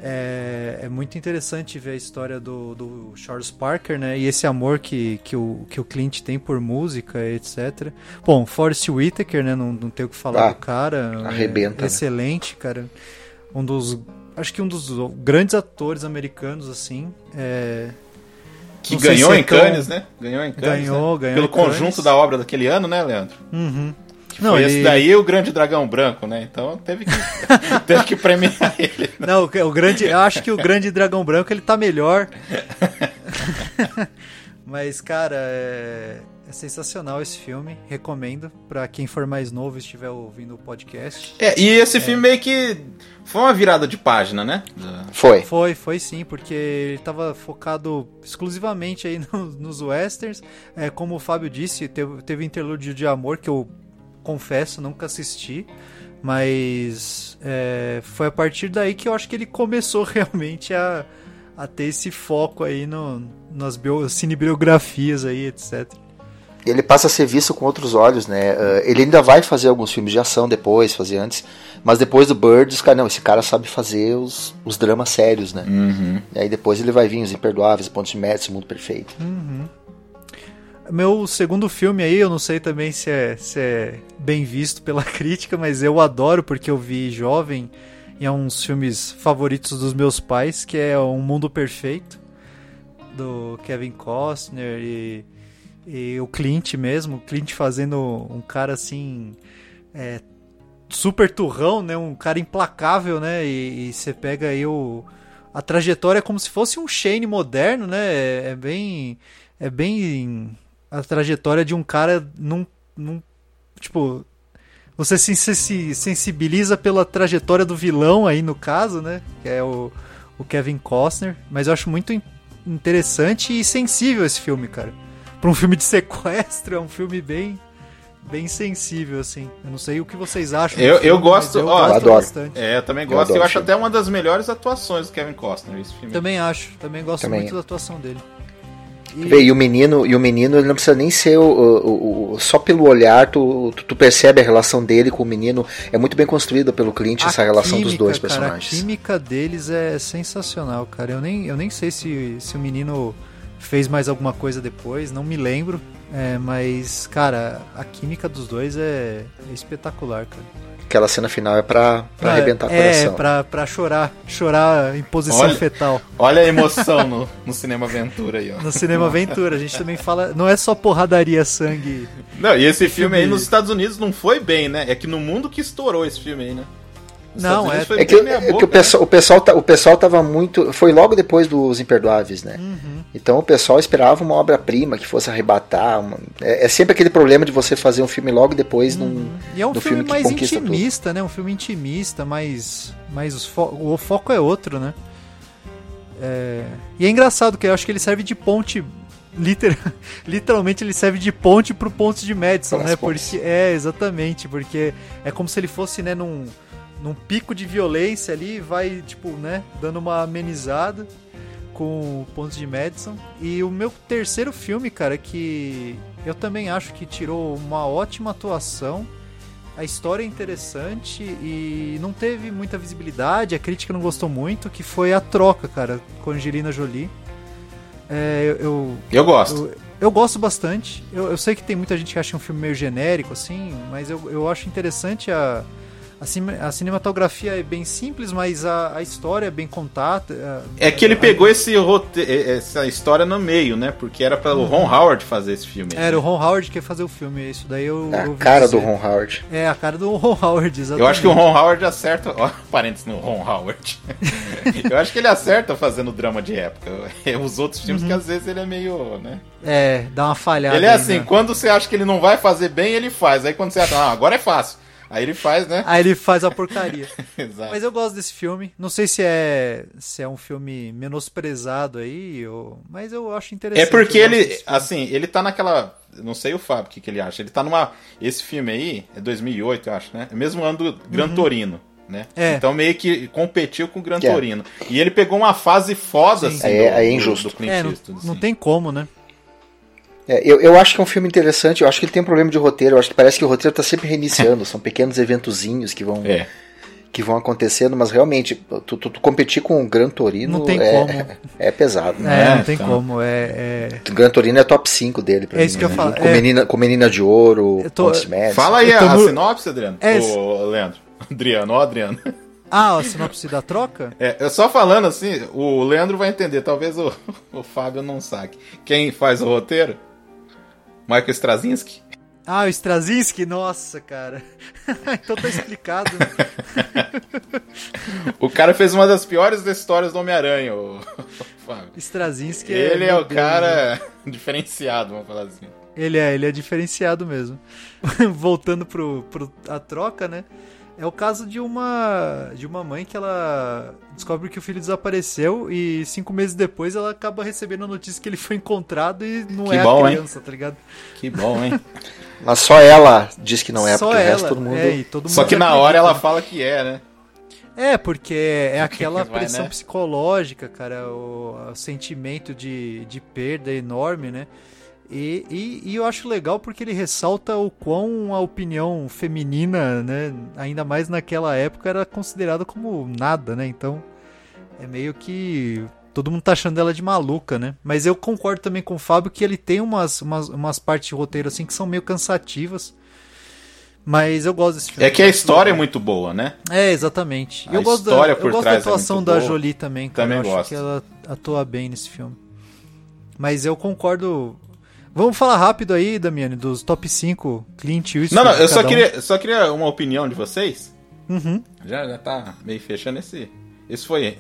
é, é, muito interessante ver a história do, do, Charles Parker, né? E esse amor que, que, o, que o Clint tem por música, etc. Bom, Forrest Whitaker, né? Não, não tenho o que falar ah, do cara. Arrebenta. É excelente, né? cara. Um dos. Acho que um dos grandes atores americanos, assim. É, que ganhou se é em Cannes, né? Ganhou em Cannes. Ganhou, né? ganhou. Pelo conjunto da obra daquele ano, né, Leandro? Uhum. Que não, foi ele... esse daí o grande dragão branco, né? Então teve que, [LAUGHS] teve que premiar ele. Né? Não, o grande, eu acho que o grande dragão branco ele tá melhor. [LAUGHS] Mas, cara, é... é sensacional esse filme. Recomendo pra quem for mais novo e estiver ouvindo o podcast. É, e esse filme meio que foi uma virada de página, né? Foi. Foi, foi sim, porque ele tava focado exclusivamente aí [LAUGHS] no- nos westerns. É, como o Fábio disse, teve, teve interlúdio de amor que eu confesso, nunca assisti. Mas é, foi a partir daí que eu acho que ele começou [LAUGHS] realmente a, a ter esse foco aí no, nas bio, cinebiografias aí, etc. Ele passa a ser visto com outros olhos, né? Ah, ele ainda vai fazer alguns filmes de ação depois, fazer antes. Mas depois do Bird, os caras, não, esse cara sabe fazer os, os dramas sérios, né? Uhum. E aí depois ele vai vir os Imperdoáveis, Pontos de Médici, Mundo Perfeito. Meu segundo filme aí, eu não sei também se é, se é bem visto pela [LAUGHS] crítica, mas eu adoro porque eu vi jovem e é um dos filmes favoritos dos meus pais, que é Um Mundo Perfeito, do Kevin Costner e, e o Clint mesmo, o Clint fazendo um cara assim, é, super turrão, né, um cara implacável, né, e, e você pega aí o... A trajetória é como se fosse um Shane moderno, né? É, é bem é bem a trajetória de um cara num, num tipo você se, se- se sensibiliza pela trajetória do vilão aí no caso, né? Que é o, o Kevin Costner, mas eu acho muito in- interessante e sensível esse filme, cara. Para um filme de [LAUGHS] sequestro, é um filme bem bem sensível assim. Eu não sei o que vocês acham. Eu- eu filme, gosto- mas eu ó, gosto adoro. bastante. É, eu também Eu gosto. Eu, adoro acho filme. até uma das melhores atuações do Kevin Costner, esse filme. Também acho, também gosto Também. muito da atuação dele. E- Vê, E o menino, e o menino, ele não precisa nem ser o, o- o- só pelo olhar, tu, tu, tu percebe a relação dele com o menino. É muito bem construída pelo Clint A essa relação dos química, dois cara, personagens. a química deles é sensacional, cara. Eu nem, eu nem sei se, se o menino fez mais alguma coisa depois, não me lembro. É, mas, cara, a química dos dois é, é espetacular, cara. Aquela cena final é pra, pra É, arrebentar o É, coração. pra, pra chorar. Chorar em posição Olha- fetal. Olha a emoção no, no Cinema Aventura aí, ó. No Cinema Aventura, a gente também fala. Não é só porradaria, sangue. Não, e esse filme aí filme- nos Estados Unidos não foi bem, né? É que no mundo que estourou esse filme aí, né? Não, é- É que, é que o, pessoal, o, pessoal tá- o pessoal tava muito. Foi logo depois dos Imperdoáveis, né? Uhum. Então o pessoal esperava uma obra-prima que fosse arrebatar. uma- É, é sempre aquele problema de você fazer um filme logo depois num. E é um filme, filme mais conquista tudo. intimista, né? Um filme intimista, mais os fo- o foco é outro, né? É, E é engraçado que eu acho que ele serve de ponte. liter- [LAUGHS] Literalmente ele serve de ponte pro ponto de Madison, né? pontes. Porque, é, exatamente, porque é como se ele fosse, né, num, num pico de violência ali, vai, tipo, né, dando uma amenizada com o ponto de Madison. E o meu terceiro filme, cara, que eu também acho que tirou uma ótima atuação. A história é interessante e não teve muita visibilidade, a crítica não gostou muito, que foi A Troca, cara, com Angelina Jolie. É, eu, eu, Eu gosto. eu, eu gosto bastante. Eu, eu sei que tem muita gente que acha um filme meio genérico, assim, mas eu, eu acho interessante a, a, cine- a cinematografia é bem simples, mas a, a história é bem contada. É que ele pegou esse rote... essa história no meio, né? Porque era para o Ron Howard fazer esse filme. Era o Ron Howard que ia fazer o filme, isso daí eu. A ouvi cara dizer. do Ron Howard. É, a cara do [LAUGHS] Ron Howard, exatamente. Eu acho que o Ron Howard acerta. Ó, [LAUGHS] parênteses no Ron Howard. [LAUGHS] Eu acho que ele acerta fazendo drama de época. Os outros filmes que às vezes ele é meio, né? É, dá uma falhada. Ele é assim, né? quando você acha que ele não vai fazer bem, ele faz. Aí quando você acha, ah, agora é fácil. Aí ele faz, né? Aí ele faz a porcaria. [LAUGHS] Exato. Mas eu gosto desse filme. Não sei se é se é um filme menosprezado aí, ou... mas eu acho interessante. É porque ele, assim, ele tá naquela. Não sei o Fábio o que, que ele acha. Ele tá numa. Esse filme aí é 2008, eu acho, né? É o mesmo ano do Gran Torino. Né? É. Então meio que competiu com o Gran É. Torino. E ele pegou uma fase foda, Sim. assim, é- do, é injusto. do Clint É, não, Eastwood, não assim. tem como, né? É, eu, eu acho que é um filme interessante, eu acho que ele tem um problema de roteiro, eu acho que parece que o roteiro tá sempre reiniciando, [LAUGHS] são pequenos eventozinhos que vão, É. que vão acontecendo, mas realmente, tu, tu- tu competir com o Gran Torino Não tem é, como. é pesado. É, Né? não tem então. como. É, é... O Gran Torino é top 5 dele pra É mim, isso que eu né? falo, Junto Com, é. menina, com Menina de Ouro, Eu tô-. Fala aí Eu tô a, no- sinopse, Adriano. É, Ô, Leandro. [LAUGHS] Adriano, ó, Adriano. Ah, a sinopse da troca? É, eu só falando assim, o Leandro vai entender, talvez o, [LAUGHS] o Fábio não saque. Quem faz o roteiro? Michael Straczynski. Ah, o Straczynski? Nossa, cara. [LAUGHS] então tá explicado. né? [LAUGHS] O cara fez uma das piores histórias do Homem-Aranha, [LAUGHS] o. Straczynski Ele é o cara diferenciado, vamos falar assim. Ele é, ele é diferenciado mesmo. Voltando pro, pro a troca, né? É o caso de uma de uma mãe que ela descobre que o filho desapareceu e cinco meses depois ela acaba recebendo a notícia que ele foi encontrado e não Que é bom, a hein? criança, tá ligado? Que bom, hein? [LAUGHS] Mas só ela diz que não é, Só porque o ela, resto todo mundo. é, e todo Só mundo que na acredita. hora ela fala que é, né? É, porque é aquela vai, pressão né? psicológica, cara, o, o sentimento de, de perda enorme, né? E, e, e eu acho legal porque ele ressalta o quão a opinião feminina, né, ainda mais naquela época, era considerada como nada, né? Então é meio que todo mundo tá achando ela de maluca, né? Mas eu concordo também com o Fábio que ele tem umas, umas, umas partes de roteiro assim que são meio cansativas. Mas eu gosto desse filme. É que a história é muito boa, né? É, exatamente. A eu gosto da, história eu por gosto da trás é atuação muito da boa. Jolie também, cara. Também eu acho gosto. que ela atua bem nesse filme. Mas eu concordo. Vamos falar rápido aí, Damiani, dos top 5 Clint Eastwood. Não, não, eu só um. queria, só queria uma opinião de vocês. Uhum. Já, já tá meio fechando esse. Esse foi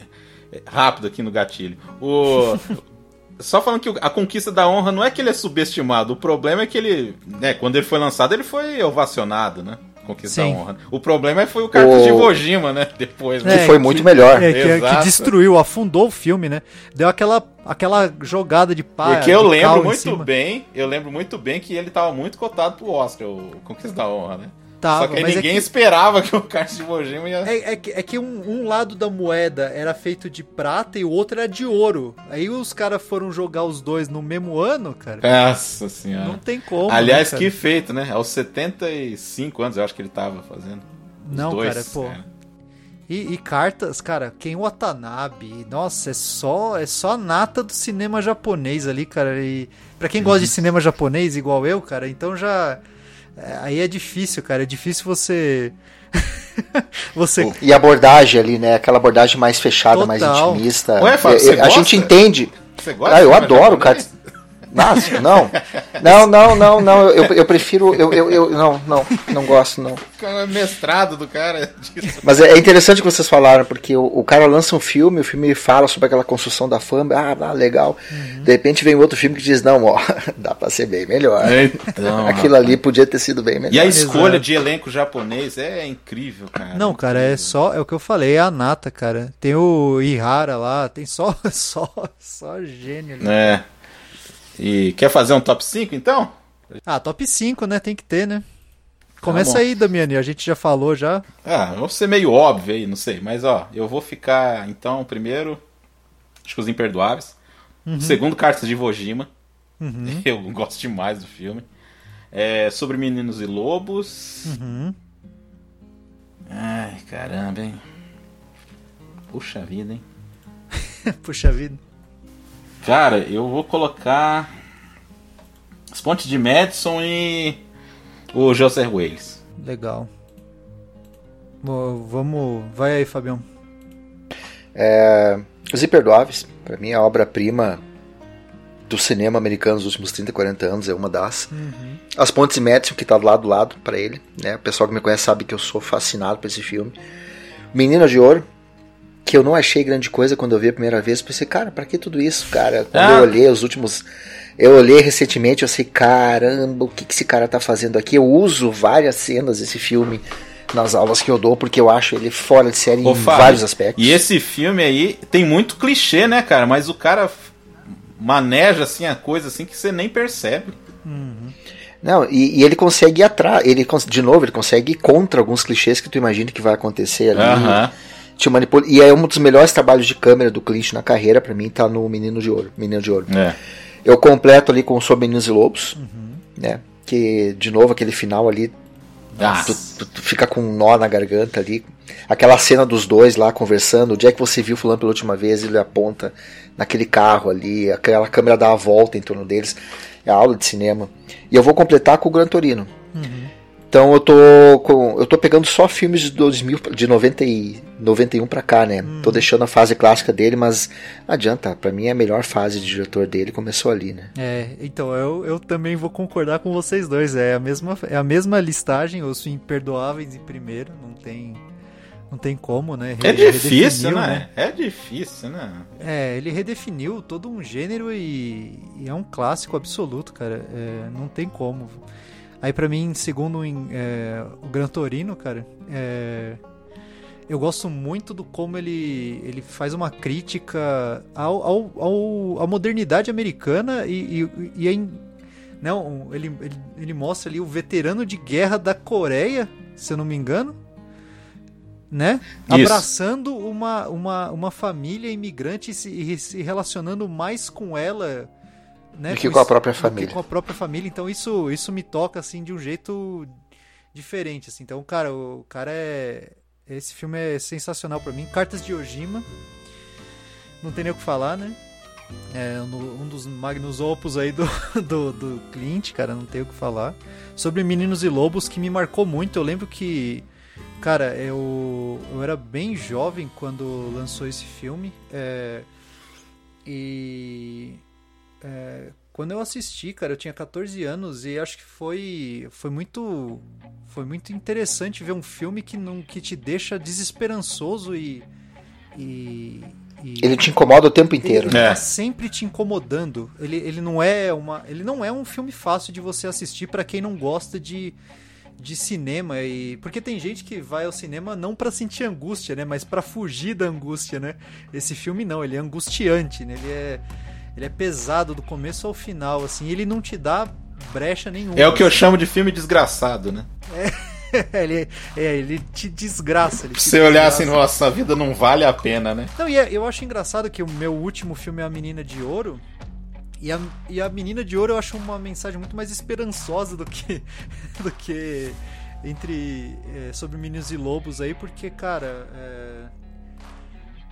rápido aqui no gatilho. O. [LAUGHS] Só falando que a conquista da honra não é que ele é subestimado. O problema é que ele. Né, quando ele foi lançado, ele foi ovacionado, né? Conquista Sim. da honra. O problema é foi o cartucho O- de Iwo Jima, né? Depois, Que né? É, foi que- muito melhor. É, que, que destruiu, afundou o filme, né? Deu aquela, aquela jogada de pá. Porque eu lembro em muito bem, eu lembro muito bem que ele tava muito cotado pro Oscar, o Conquista da Honra, né? Tava, Só que mas é ninguém que- esperava que o Carlos de Iwo Jima ia... É, é que, é que um, um lado da moeda era feito de prata e o outro era de ouro. Aí os caras foram jogar os dois no mesmo ano, cara. Nossa senhora. Não tem como. Aliás, né, que feito, né? Aos 75 anos, eu acho que ele tava fazendo. Os Não, dois, cara, pô. cara. E, e cartas, cara, Ken Watanabe, nossa, é só é só a nata do cinema japonês ali, cara. E para quem gosta de cinema japonês igual eu, cara, então já é, aí é difícil, cara, é difícil você [LAUGHS] você E a abordagem ali, né? Aquela abordagem mais fechada, mais Total. intimista. Ué, Fábio, É, você a gosta? gente entende. Você gosta Ah, eu adoro, cara. Nossa, não. Não, não, não, não. Eu, eu prefiro. Eu, eu, eu- não, não, não gosto, não. É mestrado do cara disso. Mas é é interessante o que vocês falaram, porque o, o cara lança um filme, o filme fala sobre aquela construção da fama, ah, ah, legal. De repente vem outro filme que diz, não, ó, [LAUGHS] dá pra ser bem melhor. Então, [LAUGHS] Aquilo ali podia ter sido bem melhor. E a escolha Exato. de elenco japonês é incrível, cara. Não, cara, é só é o que eu falei, é a nata, cara. Tem o Ihara lá, tem só [LAUGHS] só só gênio ali. É. E quer fazer um top 5 então? Ah, top 5, né? Tem que ter, né? Começa bom. aí, Damiani, a gente já falou já. Ah, vou ser meio óbvio aí, não sei. Mas ó, eu vou ficar então primeiro. Acho que os imperdoáveis. Segundo, Cartas de Iwo Jima. [LAUGHS] Eu gosto demais do filme. É, sobre Meninos e Lobos. Uhum. Ai, caramba, hein? Puxa vida, hein? [LAUGHS] Puxa vida. Cara, eu vou colocar. As Pontes de Madison e. O José Wales. Legal. Bo- Vamos. Vai aí, Fabião. É, Os Imperdoáveis, pra mim, é a obra-prima do cinema americano dos últimos 30, 40 anos, é uma das. As Pontes de Madison, que tá do lado do lado pra ele, né? O pessoal que me conhece sabe que eu sou fascinado por esse filme. Menina de Ouro, que eu não achei grande coisa quando eu vi a primeira vez, pensei, cara, pra que tudo isso, cara? Quando Ah. eu olhei os últimos. Eu olhei recentemente, eu sei, caramba, o que, que esse cara tá fazendo aqui? Eu uso várias cenas desse filme nas aulas que eu dou, porque eu acho ele fora de série Ô, em Fábio, vários aspectos. E esse filme aí tem muito clichê, né, cara? Mas o cara maneja assim a coisa assim que você nem percebe. Não, e, e ele consegue ir atrás, ele de novo, ele consegue ir contra alguns clichês que tu imagina que vai acontecer ali. Aham. Te manipula, e é um dos melhores trabalhos de câmera do Clint na carreira, pra mim, tá no Menino de Ouro. Menino de Ouro. É. Eu completo ali com Sob Meninos e Lobos, né? Que, de novo, aquele final ali, tu, tu- tu fica com um nó na garganta ali. Aquela cena dos dois lá conversando, onde é que você viu fulano pela última vez, ele aponta naquele carro ali, aquela câmera dá a volta em torno deles. É a aula de cinema. E eu vou completar com o Gran Torino. Então eu tô com, eu tô pegando só filmes de 2000 de 90 e 91 pra cá, né? Tô deixando a fase clássica dele, mas não adianta, pra mim é a melhor fase de diretor dele começou ali, né? É, então eu, eu também vou concordar com vocês dois. É a mesma, é a mesma listagem, os imperdoáveis em primeiro, não tem. Não tem como, né? É Ele difícil, redefiniu, né? É difícil, né? É, ele redefiniu todo um gênero e, e é um clássico absoluto, cara. É, não tem como. Aí pra mim, segundo em, é, o Gran Torino, cara, é, eu gosto muito do como ele, ele faz uma crítica ao, ao, ao à modernidade americana e, e, e em, não, ele, ele, ele mostra ali o veterano de guerra da Coreia, se eu não me engano, né? Isso. Abraçando uma, uma, uma família imigrante e se, e se relacionando mais com ela, né? Do que com a isso- própria do que família. com a própria família. Então isso, isso me toca assim de um jeito diferente, assim. Então, cara, o cara é esse filme é sensacional pra mim. Cartas de Ojima. Não tem nem o que falar, né? É um dos magnus opus aí do, [LAUGHS] do, do Clint, cara, não tem o que falar. Sobre Meninos e Lobos, que me marcou muito. Eu lembro que, cara, eu, eu era bem jovem quando lançou esse filme. é, e é, quando eu assisti, cara, eu tinha 14 anos e acho que foi, foi muito foi muito interessante ver um filme que não que te deixa desesperançoso e, e, e- Ele te incomoda o tempo inteiro. ele É. tá sempre te incomodando. Ele, ele não é uma, ele não é um filme fácil de você assistir pra quem não gosta de, de cinema e porque tem gente que vai ao cinema não pra sentir angústia, né, mas pra fugir da angústia, né? Esse filme não, ele é angustiante, né? Ele é ele é pesado do começo ao final, assim, ele não te dá brecha nenhuma. É o que eu assim. chamo de filme desgraçado, né? [LAUGHS] ele, é, ele te desgraça. Ele te você olhar assim, nossa, a vida não vale a pena, né? Não, e é- eu acho engraçado que o meu último filme é A Menina de Ouro. E a, e a Menina de Ouro eu acho uma mensagem muito mais esperançosa do que. [LAUGHS] do que entre. é, sobre Meninos e Lobos aí, porque, cara. é,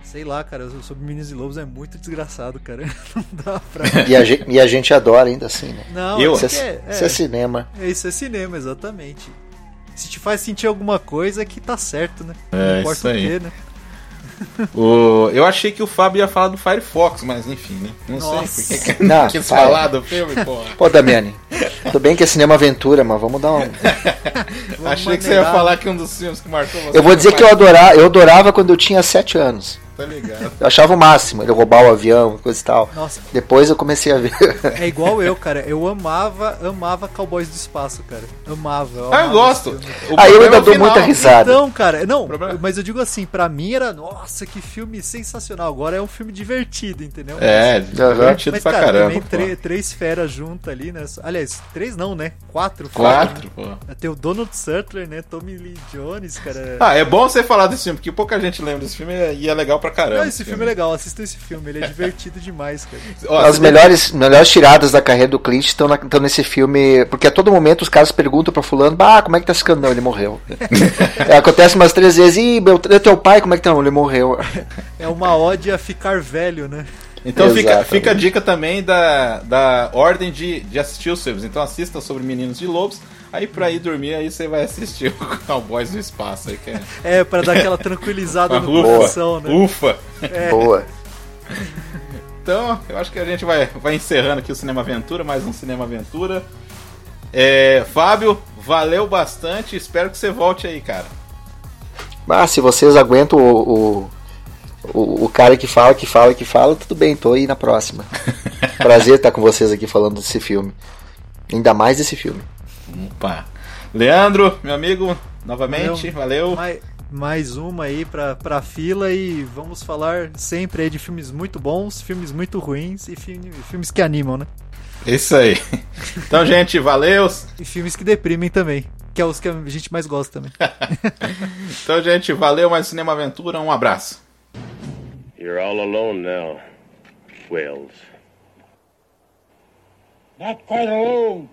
sei lá, cara, sobre Meninos e Lobos é muito desgraçado, cara. [LAUGHS] Não dá pra. [LAUGHS] E a, gente, e a gente adora ainda assim, né? Não, Eu- é, Isso porque é, é, isso é cinema. é, isso é cinema, exatamente. Se te faz sentir alguma coisa, é que tá certo, né? É, Não importa isso o aí. quê, né? [LAUGHS] O... Eu achei que o Fábio ia falar do Firefox, mas enfim, né? Não Nossa. sei porque que Não, quis para. falar do filme, porra. Pô, Damiani, tudo bem que é cinema aventura, mas vamos dar um. Vamos Achei que você ia maneirar. falar que um dos filmes que marcou você. Eu vou dizer que eu adorava, eu adorava quando eu tinha 7 anos. Tá ligado. Eu achava o máximo, ele roubar o avião, coisa e tal. Nossa, Depois eu comecei a ver. É igual eu, cara. Eu amava, amava Cowboys do Espaço, cara. Amava. Ah, eu amava gosto. esse filme. O Aí eu ainda é dou final. muita risada. Então, cara, não, Problema- mas eu digo assim, pra mim era, nossa, que filme sensacional. Agora é um filme divertido, entendeu? É, divertido Mas, pra cara, caramba. também três feras juntas ali, né? Aliás, três não, né? Quatro. Quatro, pô. Tem o Donald Sutler, né? Tommy Lee Jones, cara. Ah, é bom você falar desse filme, porque pouca gente lembra desse filme e é legal pra caramba. Não, esse filme é legal, assista esse filme, ele é divertido demais, cara. [LAUGHS] As melhores, melhores tiradas da carreira do Clint estão, na- estão nesse filme, porque a todo momento os caras perguntam pra fulano, ah, como é que tá ficando? Não, ele morreu. [LAUGHS] É, acontece umas três vezes, ih, meu, teu pai, como é que tá? Não, ele morreu. É uma ode a ficar velho, né? Então fica, fica a dica também da, da ordem de, de assistir os filmes. Então assista sobre Meninos de Lobos. Aí pra ir dormir, aí você vai assistir o [LAUGHS] Cowboys do Espaço. Aí que é... É, pra dar aquela tranquilizada [LAUGHS] no Ufa, coração, né? ufa. Boa. Então, eu acho que a gente vai, vai encerrando aqui o Cinema Aventura, mais um Cinema Aventura. É, Fábio, valeu bastante. Espero que você volte aí, cara. Mas se vocês aguentam o, o, o, o cara que fala, que fala, que fala, tudo bem, tô aí na próxima. [LAUGHS] Prazer estar com vocês aqui falando desse filme. Ainda mais desse filme. Opa. Leandro, meu amigo, novamente, valeu. Mais, mais uma aí pra, pra fila e vamos falar sempre aí de filmes muito bons, filmes muito ruins e filme- filmes que animam, né? Isso aí. [LAUGHS] Então, gente, valeu. E filmes que deprimem também, que é os que a gente mais gosta também. [LAUGHS] Então, gente, valeu mais Cinema Aventura. Um abraço. You're all alone now, Wales. Not quite alone.